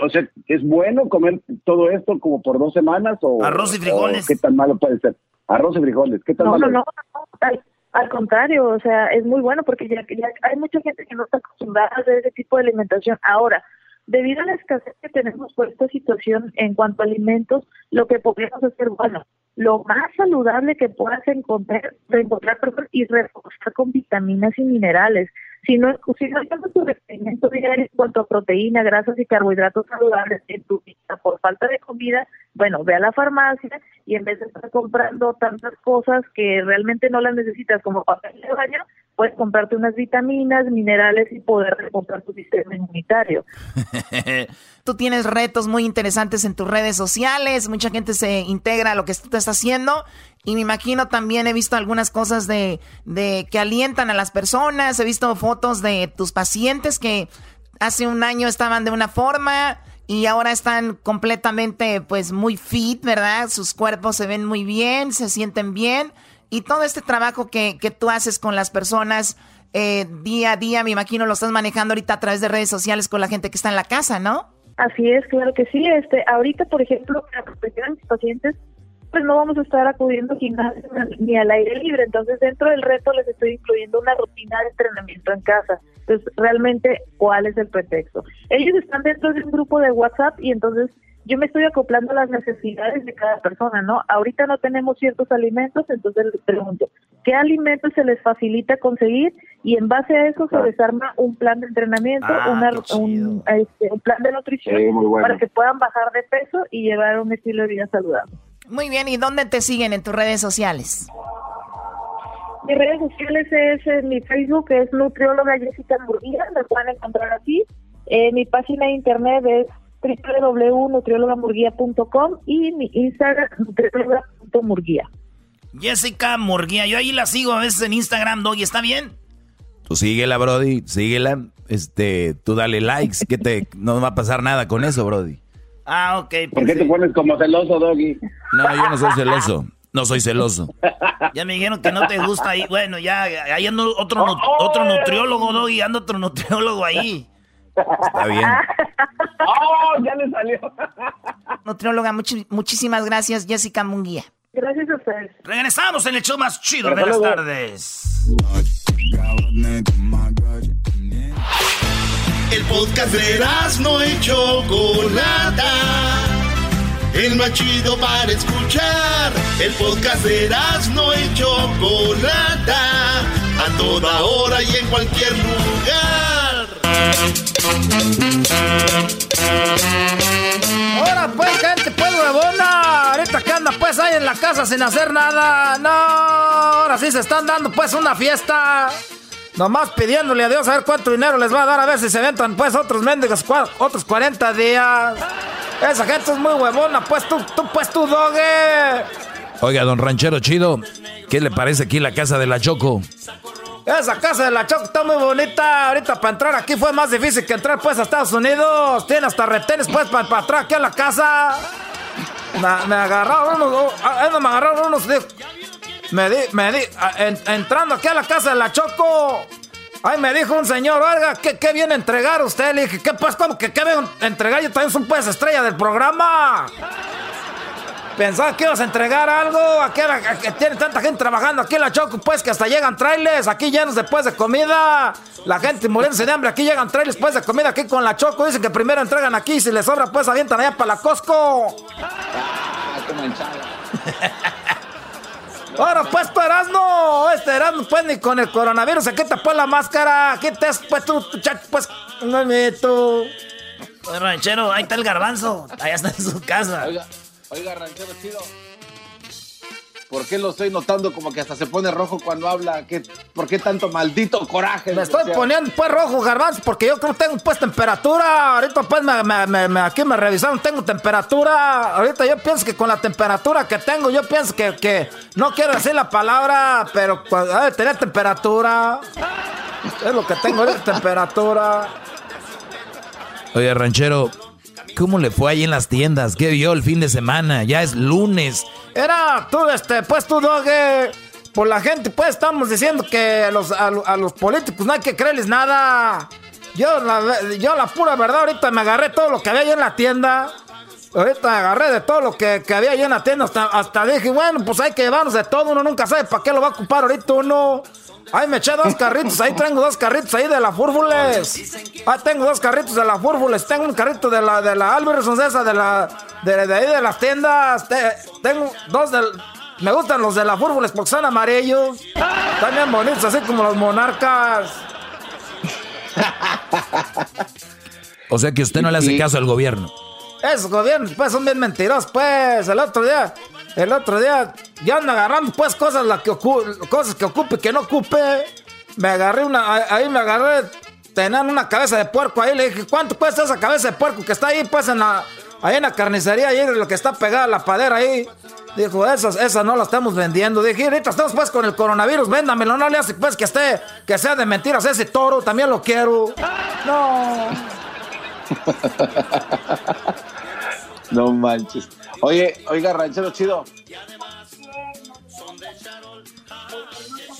S8: o sea, ¿es bueno comer todo esto como por dos semanas? O,
S3: Arroz y frijoles.
S8: ¿Qué tan malo puede ser? Arroz y frijoles, ¿qué tan
S16: no,
S8: malo?
S16: No, no, no, al, contrario, o sea, es muy bueno porque ya, ya hay mucha gente que no está acostumbrada a hacer ese tipo de alimentación. Ahora, debido a la escasez que tenemos por esta situación en cuanto a alimentos, lo que podríamos hacer, bueno, lo más saludable que puedas encontrar, encontrar y reforzar con vitaminas y minerales. Si no, si no tu requerimiento diario en cuanto a proteína, grasas y carbohidratos saludables en tu vida por falta de comida, bueno, ve a la farmacia y en vez de estar comprando tantas cosas que realmente no las necesitas como papel de baño, puedes comprarte unas vitaminas, minerales y poder recomprar tu sistema inmunitario.
S6: tú tienes retos muy interesantes en tus redes sociales, mucha gente se integra a lo que tú estás haciendo y me imagino también he visto algunas cosas de, de que alientan a las personas, he visto fotos de tus pacientes que hace un año estaban de una forma y ahora están completamente pues muy fit, ¿verdad? Sus cuerpos se ven muy bien, se sienten bien y todo este trabajo que, que tú haces con las personas eh, día a día, me imagino lo estás manejando ahorita a través de redes sociales con la gente que está en la casa, ¿no?
S16: Así es, claro que sí. Este, ahorita, por ejemplo, para proteger a mis pacientes, pues no vamos a estar acudiendo ni al aire libre. Entonces, dentro del reto les estoy incluyendo una rutina de entrenamiento en casa. Entonces, realmente, ¿cuál es el pretexto? Ellos están dentro de un grupo de WhatsApp y entonces yo me estoy acoplando a las necesidades de cada persona, ¿no? Ahorita no tenemos ciertos alimentos, entonces les pregunto, ¿qué alimentos se les facilita conseguir? Y en base a eso se desarma un plan de entrenamiento, ah, un, este, un, plan de nutrición para que puedan bajar de peso y llevar un estilo de vida saludable.
S6: Muy bien, ¿y dónde te siguen en tus redes sociales?
S16: Mis redes sociales es en mi Facebook, es nutrióloga Jessica Murguía, me pueden encontrar aquí. Eh, mi página de internet es www.nutriólogamurguía.com y mi Instagram nutrióloga.murguía.
S3: Jessica Murguía, yo ahí la sigo a veces en Instagram, Doggy, ¿está bien?
S4: Tú síguela, Brody, síguela. Este, tú dale likes, que te no va a pasar nada con eso, Brody.
S3: Ah, ok.
S8: Pues ¿Por qué te pones como celoso, Doggy?
S4: No, yo no soy celoso. No soy celoso.
S3: Ya me dijeron que no te gusta ahí. Bueno, ya, ahí ando otro, otro nutriólogo, Doggy, ando otro nutriólogo ahí.
S4: Está bien.
S8: ¡Oh, ya le salió!
S6: Nutrióloga, muchísimas gracias, Jessica Munguía.
S16: Gracias a ustedes.
S3: Regresamos en el show más chido de las tardes.
S2: El podcast de no hecho Chocolata. El más chido para escuchar. El podcast de no hecho Chocolata. A toda hora y en cualquier lugar.
S9: Ahora pues, gente, pues huevona. Ahorita que anda pues ahí en la casa sin hacer nada. No, ahora sí se están dando pues una fiesta. Nomás pidiéndole a Dios a ver cuánto dinero les va a dar a ver si se ventan pues otros mendigos otros 40 días. Esa gente es muy huevona, pues tú, tú, pues tú, dogue.
S4: Oiga, don Ranchero Chido, ¿qué le parece aquí la casa de la Choco?
S9: Esa casa de la Choco está muy bonita. Ahorita para entrar aquí fue más difícil que entrar pues a Estados Unidos. Tiene hasta retenes pues para, para atrás aquí a la casa. Me, agarraron unos, ah, eh, me agarraron unos, me di, me di, entrando aquí a la casa de la Choco. Ay, me dijo un señor, oiga, ¿qué, qué viene a entregar usted? Le dije, ¿qué pues? ¿Cómo que qué viene a entregar? Yo también soy pues estrella del programa. Pensaba que ibas a entregar algo. Aquí que tiene tanta gente trabajando aquí en la Choco, pues que hasta llegan trailers aquí llenos después de comida. La gente muriéndose de hambre. Aquí llegan trailers después de comida aquí con la Choco. Dicen que primero entregan aquí. Si les sobra, pues avientan allá para la Costco. Ah, Ahora pues tú Erasmo, este Erasmo pues ni con el coronavirus, aquí te pones la máscara, aquí te pues tú, pues, no me tú.
S3: ranchero, ahí está el garbanzo, allá está en su casa.
S5: Oiga, oiga, ranchero chido. ¿Por qué lo estoy notando como que hasta se pone rojo cuando habla? ¿Qué, ¿Por qué tanto maldito coraje?
S9: Me estoy poniendo pues rojo, garbanzo, porque yo creo que tengo pues temperatura. Ahorita pues me, aquí me revisaron, tengo temperatura. Ahorita yo pienso que con la temperatura que tengo, yo pienso que, que no quiero decir la palabra, pero debe tener temperatura. Es lo que tengo ahorita, temperatura.
S4: Oye, ranchero, ¿cómo le fue ahí en las tiendas? ¿Qué vio el fin de semana? Ya es lunes.
S9: Era tú, este, pues tú, Doge. Por la gente, pues estamos diciendo que a los, a, los políticos no hay que creerles nada. Yo la, yo la pura verdad, ahorita me agarré todo lo que había ahí en la tienda. Ahorita agarré de todo lo que, había ahí en la tienda. Hasta, hasta dije, bueno, pues hay que llevarnos de todo. Uno nunca sabe para qué lo va a ocupar ahorita uno. Ahí me eché dos carritos, ahí tengo dos carritos ahí de la Fúrbules. Ahí tengo dos carritos de la Fúrbules. Tengo un carrito de la de la Alberson esa de la de, ahí de las tiendas. tengo dos del me gustan los de la Fúrbules porque son amarillos. Están bien bonitos, así como los monarcas.
S4: O sea que usted no le hace caso al gobierno.
S9: Esos gobiernos, pues, son bien mentirosos, pues. El otro día, el otro día, ya ando agarrando, pues, cosas, la que cosas que ocupe y que no ocupe. Me agarré una, ahí me agarré, tenían una cabeza de puerco ahí. Le dije, ¿cuánto cuesta esa cabeza de puerco que está ahí, pues, en la, ahí en la carnicería, ahí, lo que está pegada a la padera ahí? Dijo, esas, esas no las estamos vendiendo. Dije, ahorita estamos pues con el coronavirus, véndamelo, no le hace pues que esté, que sea de mentiras ese toro, también lo quiero. No.
S5: no manches. Oye, oiga, ranchero chido.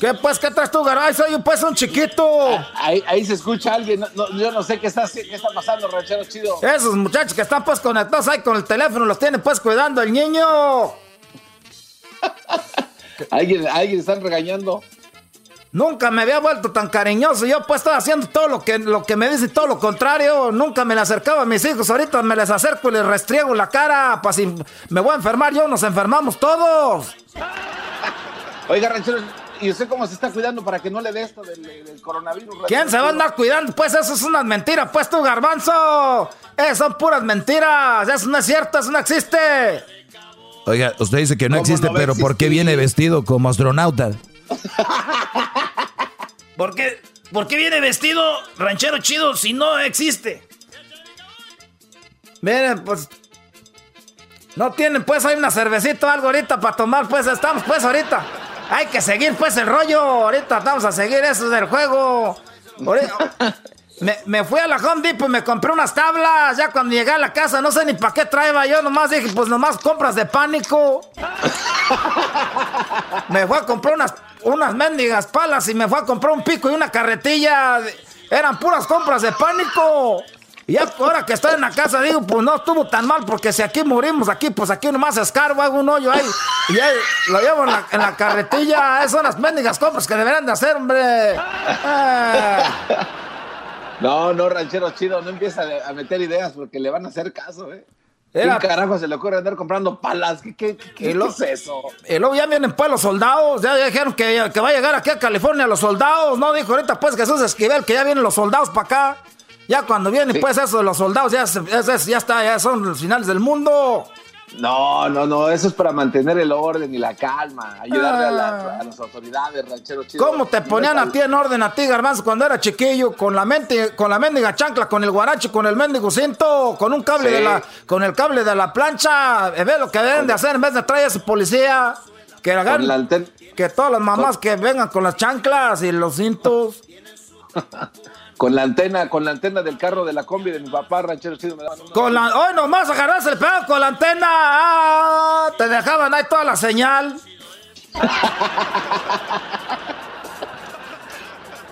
S9: ¿Qué pues? ¿Qué traes tú, garay? Soy pues un chiquito.
S5: Ah, ahí, ahí se escucha alguien. yo no sé qué está, qué está pasando, ranchero chido.
S9: Esos muchachos que están pues conectados ahí con el teléfono los tienen pues cuidando el niño.
S5: ¿Alguien, ¿Alguien están regañando?
S9: Nunca me había vuelto tan cariñoso. Yo pues estaba haciendo todo lo que, lo que me dice todo lo contrario. Nunca me le acercaba a mis hijos. Ahorita me les acerco y les restriego la cara. Pues si me voy a enfermar yo, nos enfermamos todos.
S5: Oiga, ranchero, ¿y usted cómo se está cuidando para que no le dé esto del, coronavirus?
S9: ¿Quién se va a andar cuidando? Pues eso es una mentira, pues tú, garbanzo. Eh, son puras mentiras. Eso no es cierto, eso no existe.
S4: Oiga, usted dice que no existe, pero ¿por qué viene vestido como astronauta?
S3: ¿Por qué, ¿Por qué viene vestido ranchero chido si no existe?
S9: Miren, pues. No tienen, pues, hay una cervecita o algo ahorita para tomar, pues, estamos, pues, ahorita. Hay que seguir, pues, el rollo. Ahorita vamos a seguir eso del juego. Me, fui a la Home Depot me compré unas tablas. Ya cuando llegué a la casa, no sé ni para qué traía. Yo nomás dije, pues nomás compras de pánico. me fui a comprar unas, unas mendigas palas y me fui a comprar un pico y una carretilla. Eran puras compras de pánico. Y ahora que estoy en la casa, digo, pues no estuvo tan mal, porque si aquí morimos, aquí, pues aquí nomás escarbo, hago un hoyo ahí, y ahí lo llevo en la, en la carretilla. Esas son las mendigas compras que deberían de hacer, hombre. Eh.
S5: No, no, ranchero chido, no empieza a meter ideas porque le van a hacer caso, ¿eh? ¿Qué carajo se le ocurre andar comprando palas? ¿Qué, qué, qué, es eso?
S9: Y luego ya vienen pues los soldados, ya dijeron que, que va a llegar aquí a California los soldados, ¿no? Dijo ahorita pues Jesús Esquivel que ya vienen los soldados para acá. Ya cuando vienen pues eso de los soldados, ya, ya, ya está, ya son los finales del mundo.
S5: No, no, no, eso es para mantener el orden y la calma, ayudarle a, ah. las autoridades, ranchero chido.
S9: ¿Cómo te ponían a ti en orden a ti, garbanzo, cuando era chiquillo, con la mente, con la mendiga chancla, con el guarache, con el mendigo cinto, con un cable de la, con el cable de la plancha, eh, ve lo que deben de hacer en vez de traer a ese policía, que hagan, que todas las mamás que vengan con las chanclas y los cintos.
S5: Con la antena, con la antena del carro de la combi de mi papá, ranchero chido. Me
S9: con la, hoy nomás agarras el pedo con la antena. Ah, te dejaban ahí toda la señal.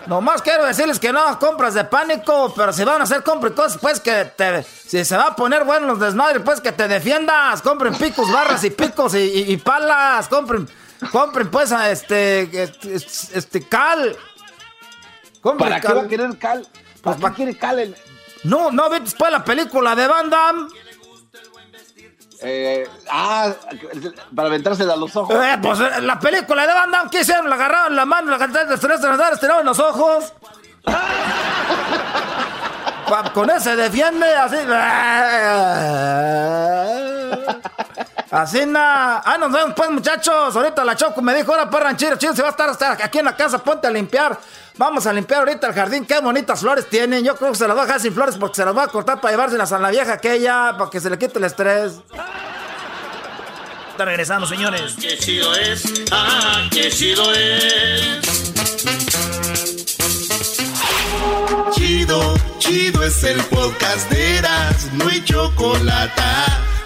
S9: nomás quiero decirles que no compras de pánico, pero si van a hacer compras cosas, pues que te, si se va a poner bueno los desmadres, pues que te defiendas. Compren picos, barras y picos y, palas. Compren, compren pues a este, este, este cal.
S5: ¿Para qué va a querer Cal? Pues ¿Para qué quiere Cal?
S9: No, no viste después la película de Van Damme.
S5: Eh, ah, para aventársela a los ojos.
S9: Eh, pues eh, la película de Van Damme, ¿qué hicieron? La agarraron la mano, la cantaron tiraron los ojos. Con ese defiende así. Así nada. Ah, nos vemos pues, muchachos. Ahorita la Choco me dijo, ahora para ranchero, chido, se va a estar, estar aquí en la casa, ponte a limpiar. Vamos a limpiar ahorita el jardín. Qué bonitas flores tienen. Yo creo que se las va a dejar sin flores porque se las va a cortar para llevárselas a la vieja aquella, para que se le quite el estrés.
S3: Está regresando, señores.
S2: Qué chido es. Ah, qué chido es. Chido, chido es el podcast de Eras. No hay chocolate.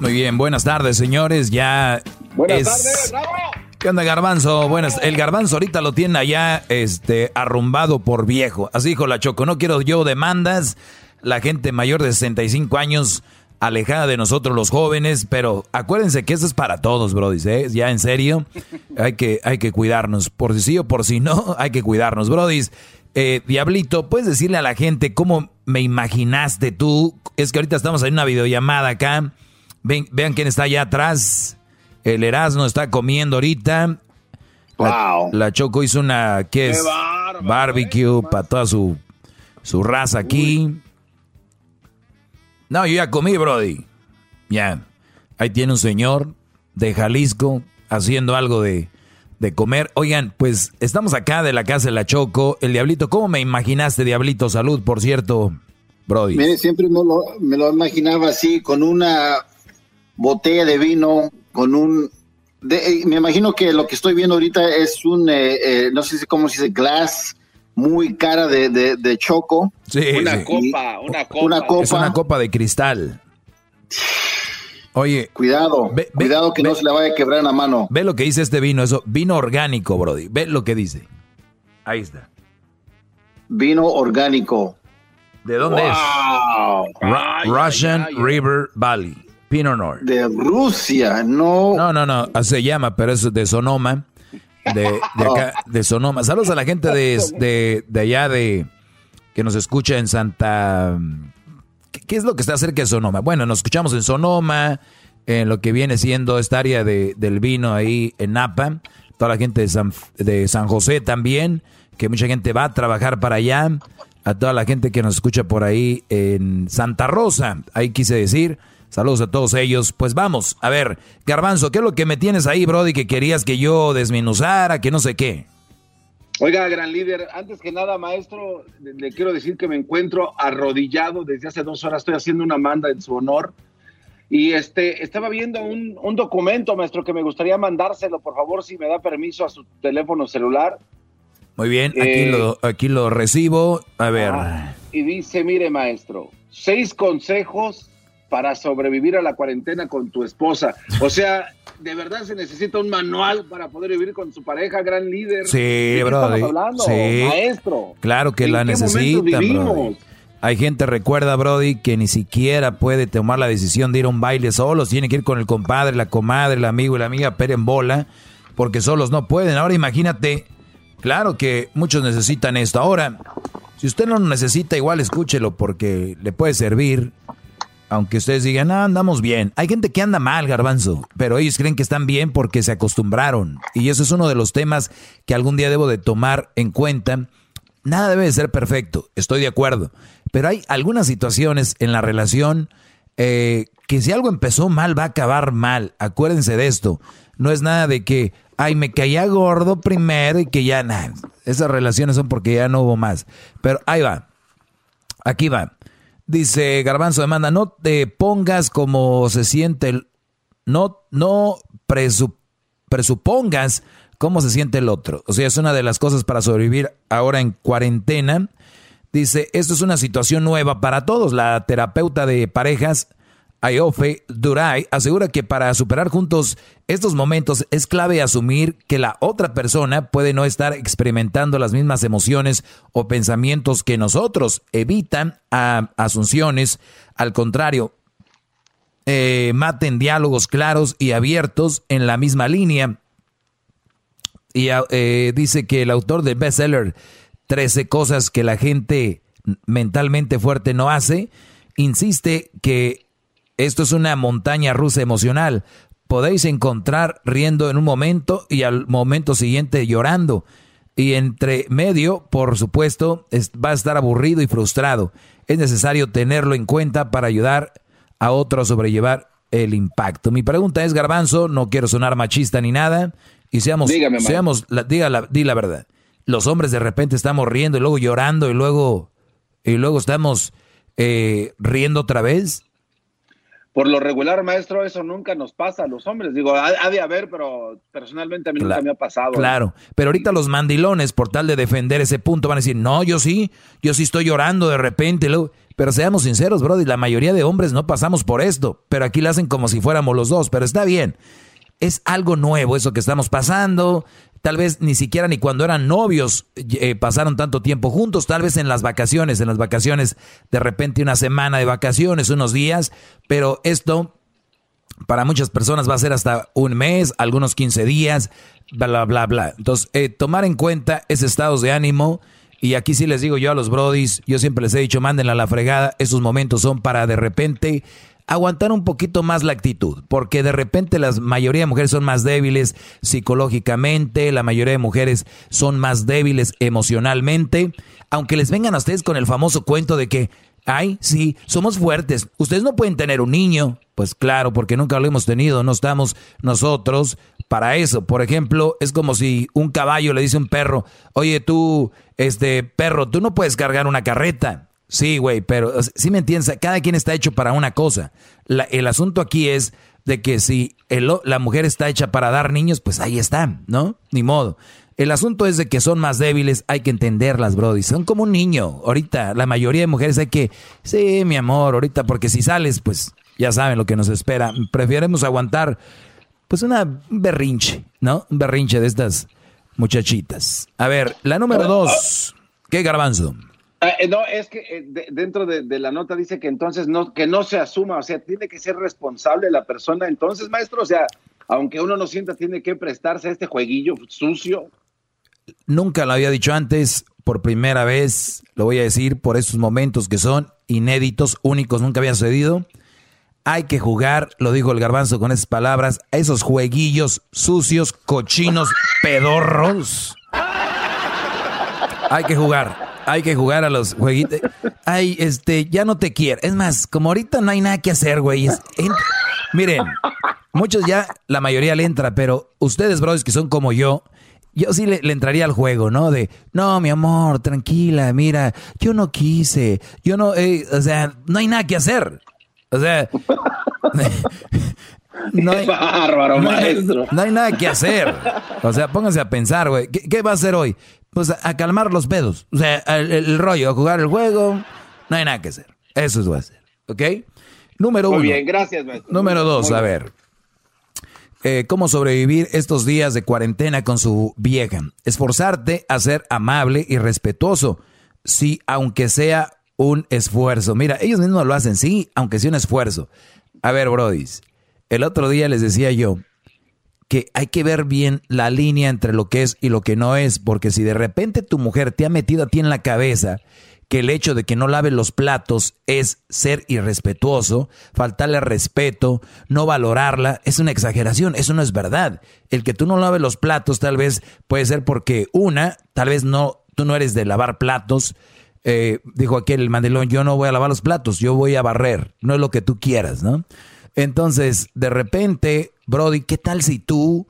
S4: Muy bien, buenas tardes, señores. Ya
S5: Buenas
S4: es...
S5: tardes, bravo.
S4: ¿Qué onda, Garbanzo? Buenas. El Garbanzo ahorita lo tiene allá, este, arrumbado por viejo. Así dijo la Choco. No quiero yo demandas. La gente mayor de 65 años alejada de nosotros los jóvenes, pero acuérdense que esto es para todos, Brody, ¿eh? Ya en serio, hay que, hay que cuidarnos. Por si sí o por si no, hay que cuidarnos, Brody. Eh, Diablito, ¿puedes decirle a la gente cómo me imaginaste tú? Es que ahorita estamos en una videollamada acá. Ven- vean quién está allá atrás. El Erasmo está comiendo ahorita. La, la Choco hizo una, ¿qué es? Barbecue para toda su, su raza aquí. No, yo ya comí, Brody. Ya. Ahí tiene un señor de Jalisco haciendo algo de, de comer. Oigan, pues estamos acá de la casa de la Choco. El Diablito, ¿cómo me imaginaste, Diablito? Salud, por cierto, Brody.
S14: Mire, siempre me lo, me lo imaginaba así, con una botella de vino, con un... de- eh, me imagino que lo que estoy viendo ahorita es un, eh, eh, no sé si cómo se dice, glass muy cara de, de- de choco.
S4: Sí,
S5: Una
S4: sí.
S5: copa, una copa.
S14: Una copa.
S4: Es una copa de cristal. Oye.
S14: Cuidado,
S4: ve- ve-
S14: cuidado que no se le vaya a quebrar la mano.
S4: Ve lo que dice este vino, eso, vino orgánico, Brody. Ve lo que dice. Ahí está.
S14: Vino orgánico.
S4: ¿De dónde es? Russian River Valley, Pinot Noir.
S14: De Rusia, no.
S4: No, no, no, se llama, pero es de Sonoma. De, de acá, de Sonoma. Saludos a la gente de, de, de allá de que nos escucha en Santa. ¿Qué, qué es lo que está cerca de Sonoma? Bueno, nos escuchamos en Sonoma, en lo que viene siendo esta área de, del vino ahí en Napa. Toda la gente de San, de San José también, que mucha gente va a trabajar para allá. A toda la gente que nos escucha por ahí en Santa Rosa, ahí quise decir. Saludos a todos ellos. Pues vamos, a ver, Garbanzo, ¿qué es lo que me tienes ahí, Brody, que querías que yo desmenuzara, que no sé qué?
S5: Oiga, gran líder, antes que nada, maestro, le, le quiero decir que me encuentro arrodillado desde hace dos horas. Estoy haciendo una manda en su honor. Y este, estaba viendo un, un documento, maestro, que me gustaría mandárselo, por favor, si me da permiso a su teléfono celular.
S4: Muy bien, aquí,
S5: Eh,
S4: lo, aquí lo recibo. A ver.
S5: Ah, y dice, mire, maestro, seis consejos para sobrevivir a la cuarentena con tu esposa. O sea, de verdad se necesita un manual para poder vivir con su pareja, gran líder.
S4: Sí,
S5: ¿De qué
S4: Brody.
S5: estamos hablando,
S4: Sí.
S5: maestro?
S4: Claro que
S5: ¿En
S4: la? Brody. Hay gente, recuerda, Brody, que ni siquiera puede tomar la decisión de ir a un baile solos. Tiene que ir con el compadre, la comadre, el amigo y la amiga, pero en bola, porque solos no pueden. Ahora imagínate, claro que muchos necesitan esto. Ahora, si usted no lo necesita, igual escúchelo, porque le puede servir. Aunque ustedes digan, ah, andamos bien. Hay gente que anda mal, garbanzo, pero ellos creen que están bien porque se acostumbraron. Y eso es uno de los temas que algún día debo de tomar en cuenta. Nada debe de ser perfecto, estoy de acuerdo. Pero hay algunas situaciones en la relación eh, que si algo empezó mal, va a acabar mal. Acuérdense de esto. No es nada de que, ay, me caía gordo primero y que ya nada. Esas relaciones son porque ya no hubo más. Pero ahí va. Aquí va. Dice Garbanzo demanda, no te pongas como se siente el... No, no presu- presupongas cómo se siente el otro. O sea, es una de las cosas para sobrevivir ahora en cuarentena. Dice, esto es una situación nueva para todos. La terapeuta de parejas, Ayofe Duray, asegura que para superar juntos estos momentos es clave asumir que la otra persona puede no estar experimentando las mismas emociones o pensamientos que nosotros. Evitan asunciones, al contrario, eh, maten diálogos claros y abiertos en la misma línea. Y eh, dice que el autor del bestseller 13 cosas que la gente mentalmente fuerte no hace, insiste que esto es una montaña rusa emocional. Podéis encontrar riendo en un momento y al momento siguiente llorando. Y entre medio, por supuesto, es- va a estar aburrido y frustrado. Es necesario tenerlo en cuenta para ayudar a otro a sobrellevar el impacto. Mi pregunta es, Garbanzo, no quiero sonar machista ni nada, y seamos,
S5: Dígame,
S4: seamos la, diga la, di la verdad. los hombres de repente estamos riendo y luego llorando y luego, y luego estamos eh, riendo otra vez.
S8: Por lo regular, maestro, eso nunca nos pasa a los hombres. Digo, ha, de haber, pero personalmente a mí nunca me ha pasado.
S4: Claro, pero ahorita los mandilones, por tal de defender ese punto, van a decir, no, yo sí, yo sí estoy llorando de repente. Pero seamos sinceros, Brody, la mayoría de hombres no pasamos por esto, pero aquí lo hacen como si fuéramos los dos, pero está bien. Es algo nuevo eso que estamos pasando, tal vez ni siquiera ni cuando eran novios eh, pasaron tanto tiempo juntos, tal vez en las vacaciones, en las vacaciones de repente una semana de vacaciones, unos días, pero esto para muchas personas va a ser hasta un mes, algunos 15 días, bla, bla, bla. Entonces, eh, tomar en cuenta ese estado de ánimo. Y aquí sí les digo yo a los brodis, yo siempre les he dicho, mándenla a la fregada, esos momentos son para de repente aguantar un poquito más la actitud, porque de repente la mayoría de mujeres son más débiles psicológicamente, la mayoría de mujeres son más débiles emocionalmente, aunque les vengan a ustedes con el famoso cuento de que, ay, sí, somos fuertes, ustedes no pueden tener un niño, pues claro, porque nunca lo hemos tenido, no estamos nosotros para eso. Por ejemplo, es como si un caballo le dice a un perro, oye tú, este perro, tú no puedes cargar una carreta. Sí, güey, pero sí me entiendes, cada quien está hecho para una cosa. el asunto aquí es de que si la mujer está hecha para dar niños, pues ahí están, ¿no? Ni modo. El asunto es de que son más débiles, hay que entenderlas, Brody. Son como un niño. Ahorita, la mayoría de mujeres hay que, sí, mi amor, ahorita, porque si sales, pues ya saben lo que nos espera. Preferemos aguantar, pues una berrinche, ¿no? Un berrinche de estas muchachitas. A ver, la número dos. ¿Qué garbanzo?
S8: Ah, eh, no, es que eh, dentro de, la nota dice que entonces no, que no se asuma, o sea, tiene que ser responsable la persona. Entonces, maestro, o sea, aunque uno no sienta, tiene que prestarse a este jueguillo sucio.
S4: Nunca lo había dicho antes, por primera vez lo voy a decir por estos momentos que son inéditos, únicos, nunca había sucedido. Hay que jugar, lo dijo el garbanzo con esas palabras, a esos jueguillos sucios, cochinos, pedorros. Hay que jugar hay que jugar a los jueguitos. Ay, este, ya no te quiero. Es más, como ahorita no hay nada que hacer, güey. Miren, muchos ya, la mayoría le entra, pero ustedes, brothers, que son como yo, yo sí le, entraría al juego, ¿no? De, no, mi amor, tranquila, mira, yo no quise, yo no, eh, o sea, no hay nada que hacer. O sea,
S8: no hay, bárbaro, maestro.
S4: No hay nada que hacer. O sea, pónganse a pensar, güey. ¿Qué, ¿Qué, va a hacer hoy? Pues a, calmar los pedos. O sea, el, rollo, a jugar el juego, no hay nada que hacer. Eso es lo que hacer. ¿Ok? Número uno.
S8: Muy bien, gracias, maestro.
S4: Número dos, a ver. Eh, ¿Cómo sobrevivir estos días de cuarentena con su vieja? Esforzarte a ser amable y respetuoso. Sí, aunque sea un esfuerzo. Mira, ellos mismos lo hacen, sí, aunque sea un esfuerzo. A ver, brodis. El otro día les decía yo, que hay que ver bien la línea entre lo que es y lo que no es, porque si de repente tu mujer te ha metido a ti en la cabeza que el hecho de que no lave los platos es ser irrespetuoso, faltarle respeto, no valorarla, es una exageración, eso no es verdad. El que tú no laves los platos tal vez puede ser porque una, tal vez no, tú no eres de lavar platos, eh, dijo aquel el mandilón, yo no voy a lavar los platos, yo voy a barrer, no es lo que tú quieras, ¿no? Entonces, de repente, Brody, ¿qué tal si tú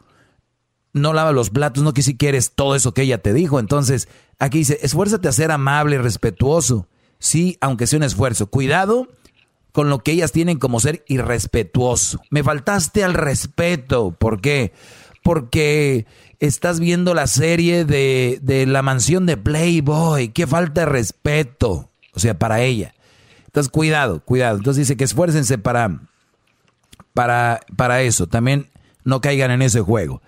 S4: no lavas los platos, no que si quieres todo eso que ella te dijo? Entonces, aquí dice, esfuérzate a ser amable y respetuoso. Sí, aunque sea un esfuerzo. Cuidado con lo que ellas tienen como ser irrespetuoso. Me faltaste al respeto. ¿Por qué? Porque estás viendo la serie de, de la mansión de Playboy. Qué falta de respeto. O sea, para ella. Entonces, cuidado, cuidado. Entonces dice que esfuércense para para, para eso. También no caigan en ese juego.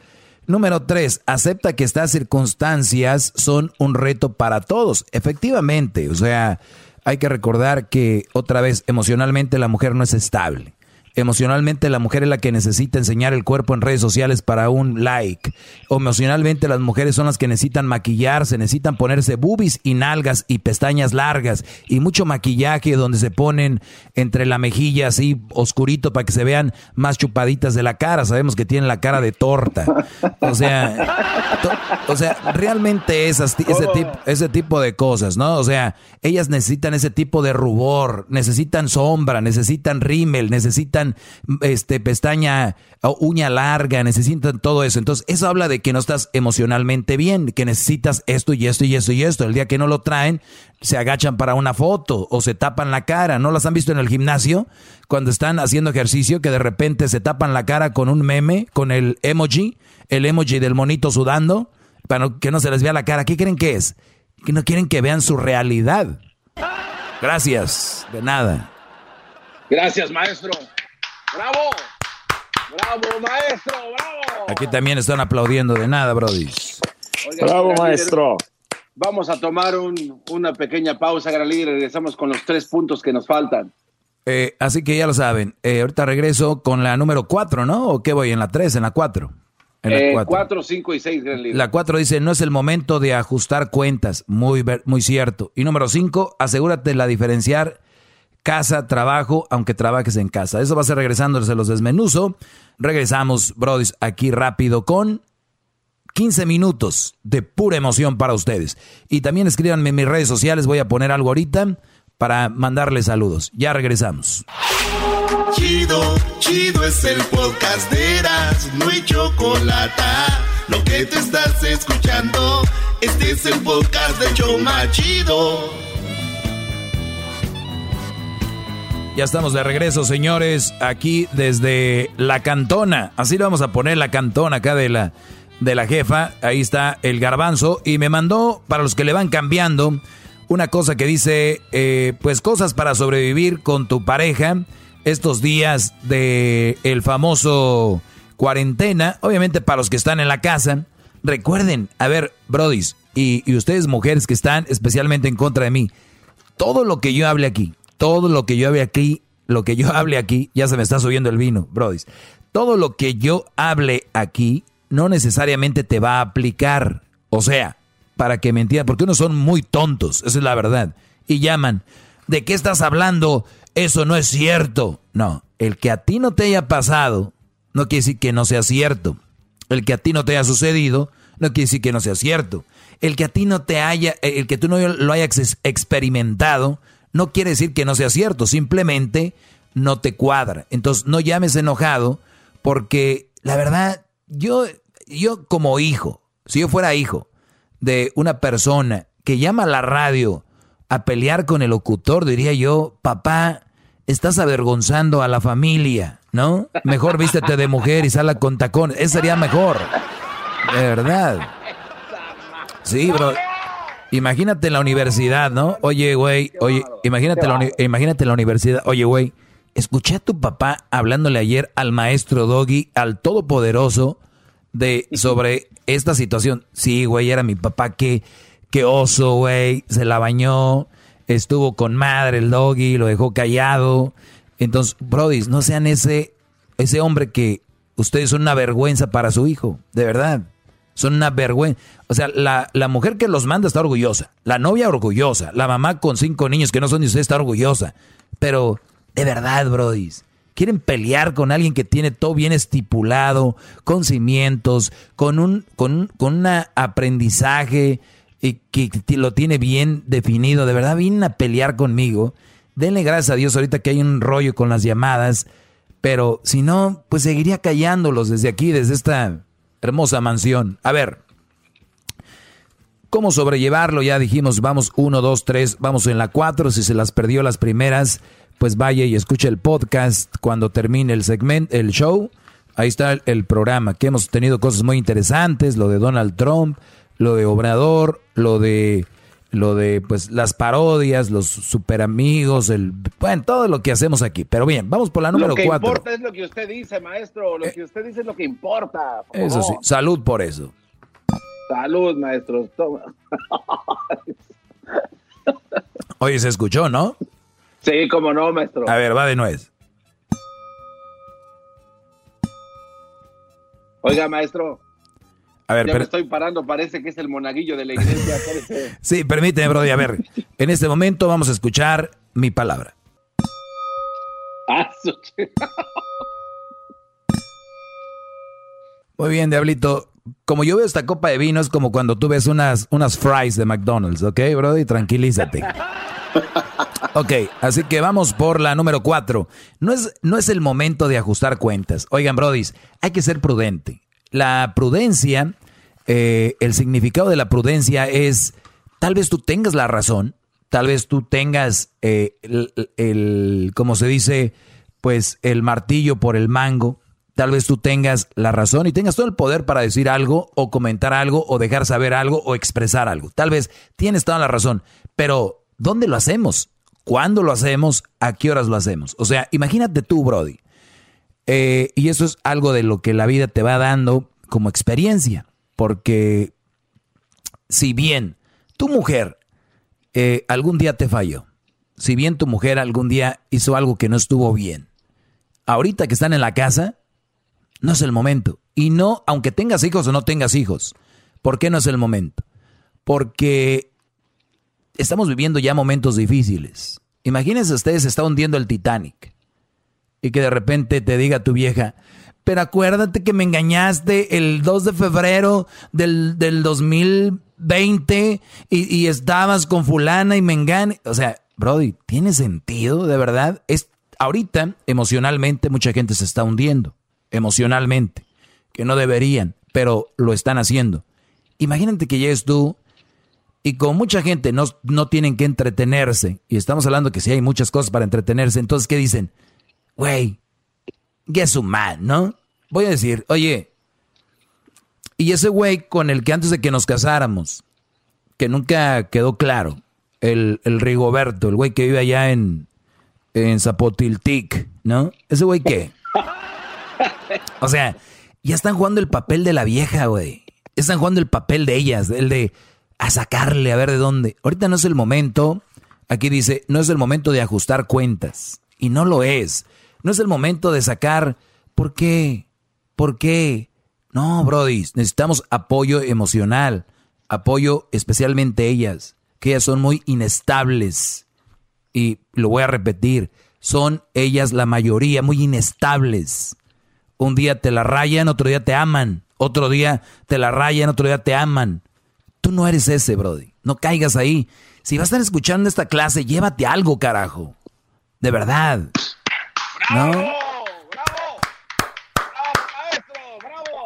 S4: Número tres, acepta que estas circunstancias son un reto para todos. Efectivamente, o sea, hay que recordar que otra vez emocionalmente la mujer no es estable. Emocionalmente la mujer es la que necesita enseñar el cuerpo en redes sociales para un like. Emocionalmente las mujeres son las que necesitan maquillarse, necesitan ponerse boobies y nalgas y pestañas largas y mucho maquillaje donde se ponen entre la mejilla así oscurito para que se vean más chupaditas de la cara. Sabemos que tienen la cara de torta. O sea, o sea realmente es ese, tipo, ese tipo de cosas, ¿no? O sea, ellas necesitan ese tipo de rubor, necesitan sombra, necesitan rímel, necesitan este pestaña o uña larga, necesitan todo eso. Entonces, eso habla de que no estás emocionalmente bien, que necesitas esto y esto y esto y esto. El día que no lo traen, se agachan para una foto o se tapan la cara. ¿No las han visto en el gimnasio? Cuando están haciendo ejercicio, que de repente se tapan la cara con un meme, con el emoji, el emoji del monito sudando, para que no se les vea la cara. ¿Qué creen que es? Que no quieren que vean su realidad. Gracias, de nada.
S5: Gracias, maestro. Bravo. Bravo, maestro, bravo.
S4: Aquí también están aplaudiendo de nada, Brody.
S5: bravo, maestro. Vamos a tomar una pequeña pausa, gran líder, regresamos con los tres puntos que nos faltan.
S4: Eh, así que ya lo saben. Eh, ahorita regreso con la número cuatro, ¿no? ¿O qué voy? ¿En la tres? ¿En la cuatro?
S5: En la eh, cuatro. cinco y seis, gran líder.
S4: La cuatro dice, no es el momento de ajustar cuentas. Muy, muy cierto. Y número cinco, asegúrate de la diferenciar casa, trabajo, aunque trabajes en casa. Eso va a ser regresando, se los desmenuzo. Regresamos, brodis, aquí rápido con 15 minutos de pura emoción para ustedes. Y también escríbanme en mis redes sociales, voy a poner algo ahorita para mandarles saludos. Ya regresamos.
S2: Chido, chido es el podcast de Eras, no hay chocolate. Lo que te estás escuchando, este es el podcast de Choma Chido.
S4: Ya estamos de regreso, señores, aquí desde la cantona. Así le vamos a poner la cantona acá de la, de la jefa. Ahí está el garbanzo. Y me mandó, para los que le van cambiando, una cosa que dice, eh, pues cosas para sobrevivir con tu pareja estos días de el famoso cuarentena. Obviamente para los que están en la casa. Recuerden, a ver, brodis, y, y ustedes mujeres que están especialmente en contra de mí, todo lo que yo hable aquí, todo lo que yo hable aquí, lo que yo hable aquí, ya se me está subiendo el vino, Brody. Todo lo que yo hable aquí no necesariamente te va a aplicar. O sea, para que me porque unos son muy tontos, esa es la verdad. Y llaman, ¿de qué estás hablando? Eso no es cierto. No, el que a ti no te haya pasado, no quiere decir que no sea cierto. El que a ti no te haya sucedido, no quiere decir que no sea cierto. El que a ti no te haya, el que tú no lo hayas experimentado, no quiere decir que no sea cierto, simplemente no te cuadra. Entonces no llames enojado porque la verdad, yo, yo como hijo, si yo fuera hijo de una persona que llama a la radio a pelear con el locutor, diría yo, papá, estás avergonzando a la familia, ¿no? Mejor vístete de mujer y sala con tacones. Eso sería mejor. De verdad. Sí, bro. Imagínate la universidad, ¿no? Oye, güey, oye, imagínate la, imagínate la universidad. Oye, güey, escuché a tu papá hablándole ayer al maestro Doggy, al todopoderoso, de sobre esta situación. Sí, güey, era mi papá, qué, qué oso, güey, se la bañó, estuvo con madre el Doggy, lo dejó callado. Entonces, Brody, no sean ese, ese hombre que ustedes son una vergüenza para su hijo, de verdad. Son una vergüenza. O sea, la, la, mujer que los manda está orgullosa. La novia orgullosa. La mamá con cinco niños que no son de usted está orgullosa. Pero, de verdad, brodis. Quieren pelear con alguien que tiene todo bien estipulado, con cimientos, con un, con, con un aprendizaje y que lo tiene bien definido. De verdad, vienen a pelear conmigo. Denle gracias a Dios ahorita que hay un rollo con las llamadas. Pero si no, pues seguiría callándolos desde aquí, desde esta hermosa mansión. A ver, ¿cómo sobrellevarlo? Ya dijimos, vamos uno, dos, tres, vamos en la cuatro. Si se las perdió las primeras, pues vaya y escuche el podcast cuando termine el segmento, el show. Ahí está el, programa, que hemos tenido cosas muy interesantes, lo de Donald Trump, lo de Obrador, lo de lo de pues las parodias, los super amigos, el bueno, todo lo que hacemos aquí. Pero bien, vamos por la número cuatro. Lo que
S5: importa es lo que usted dice, maestro. Lo eh, que usted dice es lo que importa.
S4: Eso sí, salud por eso.
S5: Salud, maestro.
S4: Oye, se escuchó, ¿no?
S5: Sí, cómo no, maestro.
S4: A ver, va de nuez.
S5: Oiga, maestro.
S4: A ver,
S5: ya me estoy parando, parece que es el monaguillo de la iglesia.
S4: sí, permíteme, Brody. A ver, en este momento vamos a escuchar mi palabra.
S5: Ah,
S4: Muy bien, Diablito. Como yo veo esta copa de vino, es como cuando tú ves unas, unas fries de McDonald's, ¿ok, Brody? Tranquilízate. Ok, así que vamos por la número cuatro. No es, no es el momento de ajustar cuentas. Oigan, brodis, hay que ser prudente. La prudencia, eh, el significado de la prudencia es, tal vez tú tengas la razón, tal vez tú tengas eh, el, el, como se dice, pues el martillo por el mango, tal vez tú tengas la razón y tengas todo el poder para decir algo o comentar algo o dejar saber algo o expresar algo. Tal vez tienes toda la razón, pero ¿dónde lo hacemos? ¿Cuándo lo hacemos? ¿A qué horas lo hacemos? O sea, imagínate tú, Brody. Eh, y eso es algo de lo que la vida te va dando como experiencia. Porque si bien tu mujer eh, algún día te falló, si bien tu mujer algún día hizo algo que no estuvo bien, ahorita que están en la casa, no es el momento. Y no, aunque tengas hijos o no tengas hijos, ¿por qué no es el momento? Porque estamos viviendo ya momentos difíciles. Imagínense ustedes, está hundiendo el Titanic y que de repente te diga tu vieja, pero acuérdate que me engañaste el 2 de febrero del, del 2020 y, y, estabas con fulana y me engañé. O sea, Brody, ¿tiene sentido de verdad? Es, ahorita, emocionalmente, mucha gente se está hundiendo, emocionalmente, que no deberían, pero lo están haciendo. Imagínate que llegues tú y con mucha gente no, no tienen que entretenerse, y estamos hablando que sí hay muchas cosas para entretenerse, entonces, ¿qué dicen? Güey, guess a man, ¿no? Voy a decir, oye, y ese güey con el que antes de que nos casáramos, que nunca quedó claro, el, el Rigoberto, el güey que vive allá en, en Zapotiltic, ¿no? ¿Ese güey qué? O sea, ya están jugando el papel de la vieja, güey. Están jugando el papel de ellas, el de a sacarle, a ver de dónde. Ahorita no es el momento, aquí dice, no es el momento de ajustar cuentas. Y no lo es. No es el momento de sacar, ¿por qué? ¿Por qué? No, Brody, necesitamos apoyo emocional, apoyo especialmente ellas, que ellas son muy inestables. Y lo voy a repetir, son ellas la mayoría muy inestables. Un día te la rayan, otro día te aman. Otro día te la rayan, otro día te aman. Tú no eres ese, Brody. No caigas ahí. Si vas a estar escuchando esta clase, llévate algo, carajo. De verdad. ¿No?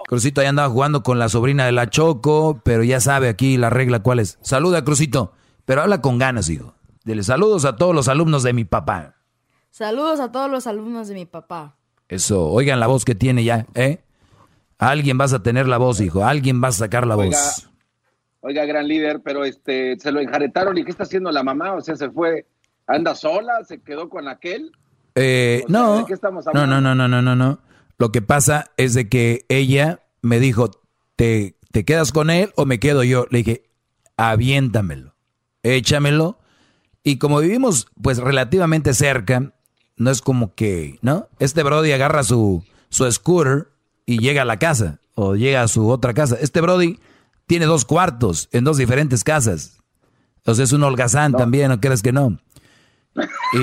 S4: Crucito ahí andaba jugando con la sobrina de la Choco, pero ya sabe aquí la regla cuál es. Saluda, Crucito, pero habla con ganas, hijo. Dile saludos a todos los alumnos de mi papá.
S19: Saludos a todos los alumnos de mi papá.
S4: Eso, oigan la voz que tiene ya, ¿eh? Alguien vas a tener la voz, hijo. Alguien va a sacar la
S8: Oiga,
S4: voz.
S8: Oiga, gran líder, pero este, se lo enjaretaron y ¿qué está haciendo la mamá? O sea, se fue, anda sola, se quedó con aquel.
S4: Eh, no,
S8: ¿de qué estamos
S4: no, no, no, no, no, no, no. Lo que pasa es de que ella me dijo, ¿te, ¿te quedas con él o me quedo yo? Le dije, aviéntamelo, échamelo. Y como vivimos pues relativamente cerca, no es como que, ¿no? Este Brody agarra su, su scooter y llega a la casa o llega a su otra casa. Este Brody tiene dos cuartos en dos diferentes casas. Sea, es un holgazán también, ¿no crees que no? Y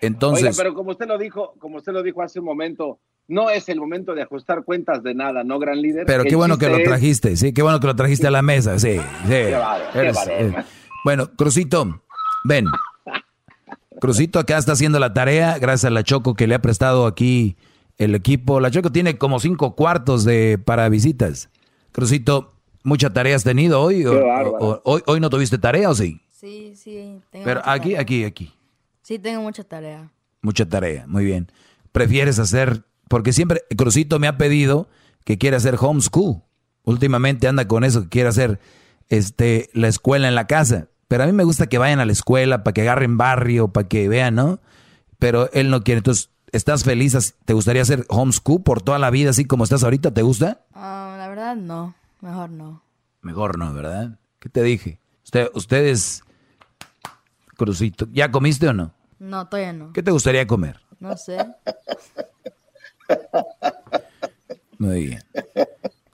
S4: entonces...
S8: Oiga, pero como usted lo dijo, como usted lo dijo hace un momento, no es el momento de ajustar cuentas de nada, ¿no, gran líder?
S4: Pero qué
S8: El
S4: bueno que lo
S8: es-
S4: trajiste, sí, qué bueno que lo trajiste a la mesa, sí, sí.
S8: Qué bárbaro, qué bárbaro.
S4: eh, Bueno, Crucito, ven. Crucito acá está haciendo la tarea, gracias a la Choco que le ha prestado aquí el equipo. La Choco tiene como cinco cuartos de para visitas. Crucito, ¿mucha tarea has tenido hoy? ¿O-
S19: Qué
S4: o- hoy, ¿Hoy no tuviste tarea o sí?
S19: Sí, sí. Tengo
S4: Pero aquí,
S19: tarea.
S4: aquí, aquí.
S19: Sí, tengo mucha tarea.
S4: Mucha tarea, muy bien. ¿Prefieres hacer? Porque siempre Crucito me ha pedido que quiere hacer homeschool. Últimamente anda con eso, que quiere hacer este, la escuela en la casa. Pero a mí me gusta que vayan a la escuela para que agarren barrio, para que vean, ¿no? Pero él no quiere. Entonces, ¿estás feliz? ¿Te gustaría hacer homeschool por toda la vida así como estás ahorita? ¿Te gusta?
S19: Ah, la verdad, no. Mejor no.
S4: Mejor no, ¿verdad? ¿Qué te dije? Usted, ustedes, Crucito, ¿ya comiste o no?
S19: No, todavía no.
S4: ¿Qué te gustaría comer?
S19: No sé.
S4: Muy bien.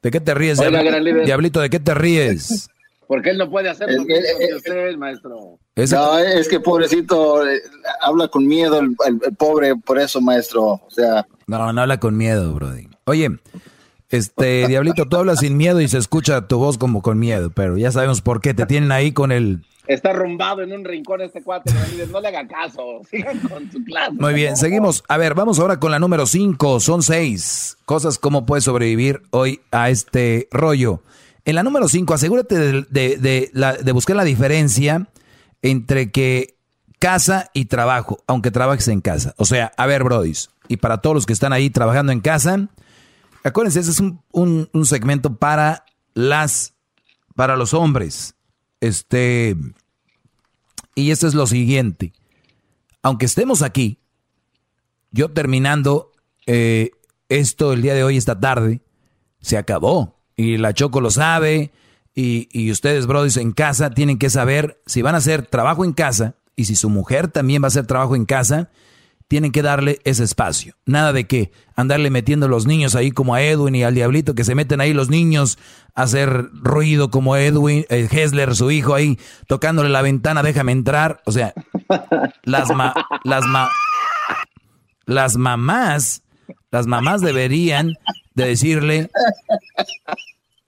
S4: ¿De qué te ríes,
S8: Oiga,
S4: Diabli-
S8: gran líder.
S4: Diablito? ¿De qué te ríes?
S8: Porque él no puede hacer lo que usted, maestro.
S18: No, es que pobrecito, eh, habla con miedo el, el- el pobre, por eso, maestro. O sea,
S4: No, no habla con miedo, Brody. Oye, Este, Diablito, tú hablas sin miedo y se escucha tu voz como con miedo, pero ya sabemos por qué. Te tienen ahí con el...
S8: Está rumbado en un rincón este cuate. No le haga caso. Sigan con su clase.
S4: Muy bien, seguimos. A ver, vamos ahora con la número 5. Son seis cosas cómo puedes sobrevivir hoy a este rollo. En la número 5, asegúrate de, de, de, la- de buscar la diferencia entre que casa y trabajo, aunque trabajes en casa. O sea, a ver, brodis, y para todos los que están ahí trabajando en casa, acuérdense, ese es un, un- segmento para las, para los hombres. Este, y esto es lo siguiente. Aunque estemos aquí, yo terminando eh, esto el día de hoy, esta tarde, se acabó. Y la Choco lo sabe. Y, y ustedes, brothers, en casa tienen que saber si van a hacer trabajo en casa y si su mujer también va a hacer trabajo en casa, tienen que darle ese espacio. Nada de que andarle metiendo los niños ahí como a Edwin y al Diablito, que se meten ahí los niños a hacer ruido como Edwin, eh, Hessler, su hijo ahí, tocándole la ventana, déjame entrar. O sea, las, ma- las, ma- las mamás, las mamás deberían de decirle,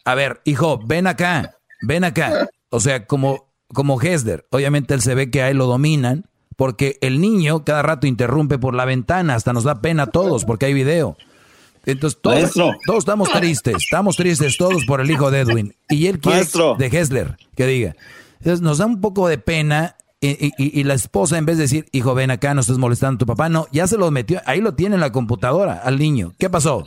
S4: a ver, hijo, ven acá, ven acá. O sea, como, como Hesler, obviamente él se ve que a él lo dominan, porque el niño cada rato interrumpe por la ventana, hasta nos da pena a todos, porque hay video. Entonces todos,
S11: Maestro.
S4: todos estamos tristes, estamos tristes todos por el hijo de Edwin. Y él quiere
S11: Maestro.
S4: de Hessler que diga. Entonces nos da un poco de pena y, y- y- y la esposa en vez de decir, hijo, ven acá, no estés molestando a tu papá, no, ya se lo metió, ahí lo tiene en la computadora al niño. ¿Qué pasó?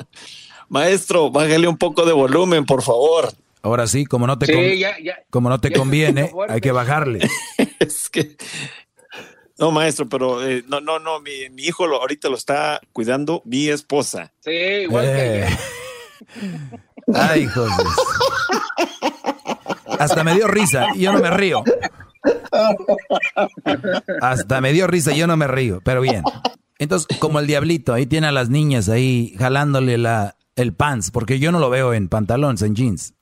S11: Maestro, bájale un poco de volumen, por favor.
S4: Ahora sí, como no te,
S11: Sí,
S4: con-
S11: ya- ya-
S4: como no te
S11: ya
S4: conviene, hay que bajarle.
S11: es que. No, maestro, pero eh, no, no, no, mi, mi hijo lo, ahorita lo está cuidando mi esposa.
S8: Sí, igual que
S4: Eh. Ay, hijos. Hasta me dio risa y yo no me río. Hasta me dio risa y yo no me río, pero bien. Entonces, como el diablito, ahí tiene a las niñas ahí jalándole la, el pants, porque yo no lo veo en pantalones, en jeans.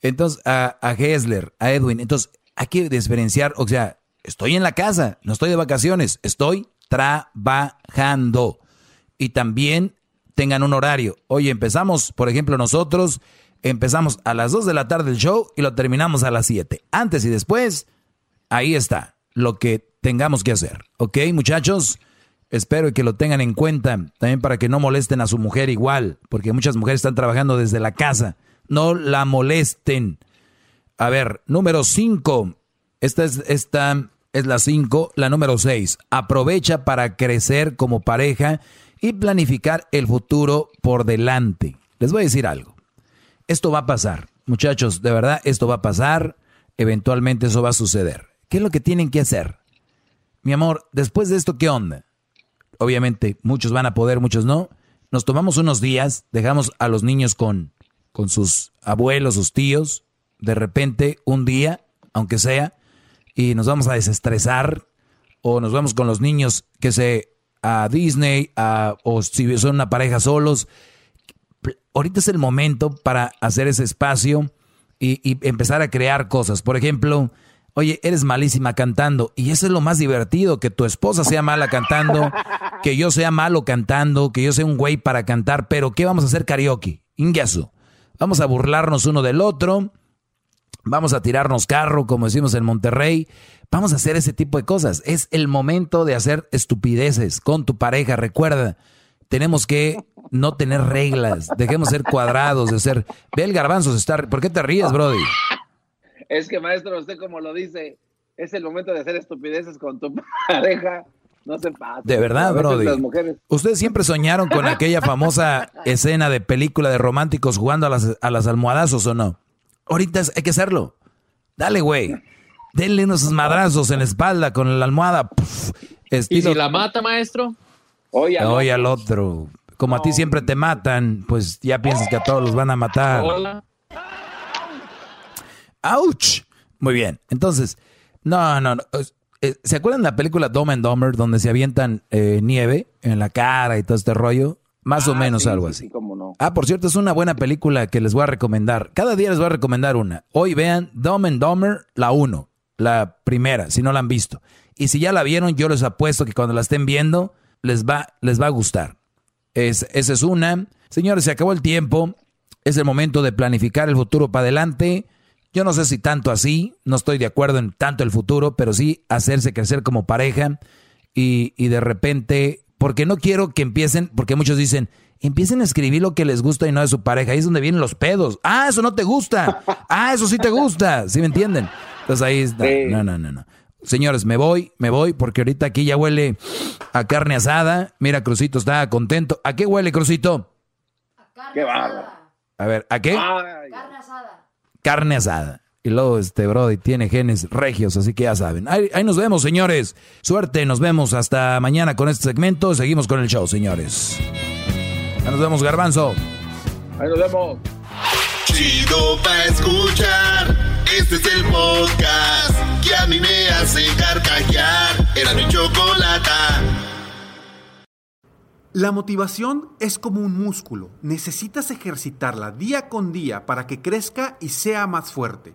S4: Entonces, a, a Hessler, a Edwin, entonces hay que diferenciar, o sea, estoy en la casa, no estoy de vacaciones, estoy trabajando. Y también tengan un horario. Oye, empezamos, por ejemplo, nosotros empezamos a las 2 de la tarde el show y lo terminamos a las 7. Antes y después, ahí está lo que tengamos que hacer. ¿Ok, muchachos? Espero que lo tengan en cuenta también para que no molesten a su mujer igual, porque muchas mujeres están trabajando desde la casa. No la molesten. A ver, número 5. Esta es, esta es la 5. La número 6. Aprovecha para crecer como pareja y planificar el futuro por delante. Les voy a decir algo. Esto va a pasar. Muchachos, de verdad, esto va a pasar. Eventualmente eso va a suceder. ¿Qué es lo que tienen que hacer? Mi amor, después de esto, ¿qué onda? Obviamente, muchos van a poder, muchos no. Nos tomamos unos días, dejamos a los niños con, con sus abuelos, sus tíos, de repente, un día, aunque sea, y nos vamos a desestresar, o nos vamos con los niños, que se a Disney, a- o si son una pareja solos. Ahorita es el momento para hacer ese espacio y, empezar a crear cosas. Por ejemplo, oye, eres malísima cantando, y eso es lo más divertido, que tu esposa sea mala cantando, que yo sea malo cantando, que yo sea un güey para cantar, pero ¿qué vamos a hacer karaoke? Ingazo. Vamos a burlarnos uno del otro, vamos a tirarnos carro, como decimos en Monterrey, vamos a hacer ese tipo de cosas. Es el momento de hacer estupideces con tu pareja, recuerda. Tenemos que no tener reglas, dejemos ser cuadrados, de ser... Ve el garbanzo, se está... ¿Por qué te ríes, Brody?
S8: Es que, maestro, usted como lo dice, es el momento de hacer estupideces con tu pareja. No se pasa.
S4: De verdad, Brody. Ustedes siempre soñaron con aquella famosa escena de película de románticos jugando a las, a las almohadazos o no. Ahorita es- hay que hacerlo. Dale, güey. Denle unos madrazos en la espalda con la almohada. Puf,
S10: ¿Y si la mata, maestro?
S8: Oye,
S4: Oye al otro. Como a ti siempre te matan, pues ya piensas que a todos los van a matar.
S10: Hola.
S4: ¡Auch! Muy bien. Entonces, no, no, no. Eh, ¿Se acuerdan de la película Dumb and Dumber donde se avientan eh, nieve en la cara y todo este rollo? Más o menos
S8: sí,
S4: algo
S8: sí,
S4: así.
S8: sí, cómo no.
S4: Ah, por cierto, es una buena película que les voy a recomendar. Cada día les voy a recomendar una. Hoy vean Dumb and Dumber, la 1, la primera, si no la han visto. Y si ya la vieron, yo les apuesto que cuando la estén viendo, les va, les va a gustar. Es, esa es una. Señores, se acabó el tiempo. es el momento de planificar el futuro para adelante. Yo no sé si tanto así, no estoy de acuerdo en tanto el futuro, pero sí hacerse crecer como pareja y, y de repente, porque no quiero que empiecen, porque muchos dicen, empiecen a escribir lo que les gusta y no de su pareja. Ahí es donde vienen los pedos. Ah, eso no te gusta. Ah, eso sí te gusta. ¿Sí me entienden? Entonces ahí está. No, no, no, no. Señores, me voy, me voy, porque ahorita aquí ya huele a carne asada. Mira, Crucito está contento. ¿A qué huele, Crucito?
S8: Qué bárbaro.
S4: A ver, ¿a qué?
S19: Carne asada.
S4: Carne asada. Y luego este Brody tiene genes regios, así que ya saben. Ahí, ahí nos vemos, señores. Suerte, nos vemos hasta mañana con este segmento. Seguimos con el show, señores. Ahí nos vemos, Garbanzo.
S8: Ahí nos vemos.
S2: Chido pa' escuchar. Este es el podcast que a mí me hace carcajear. Era mi chocolata.
S20: La motivación es como un músculo. Necesitas ejercitarla día con día para que crezca y sea más fuerte.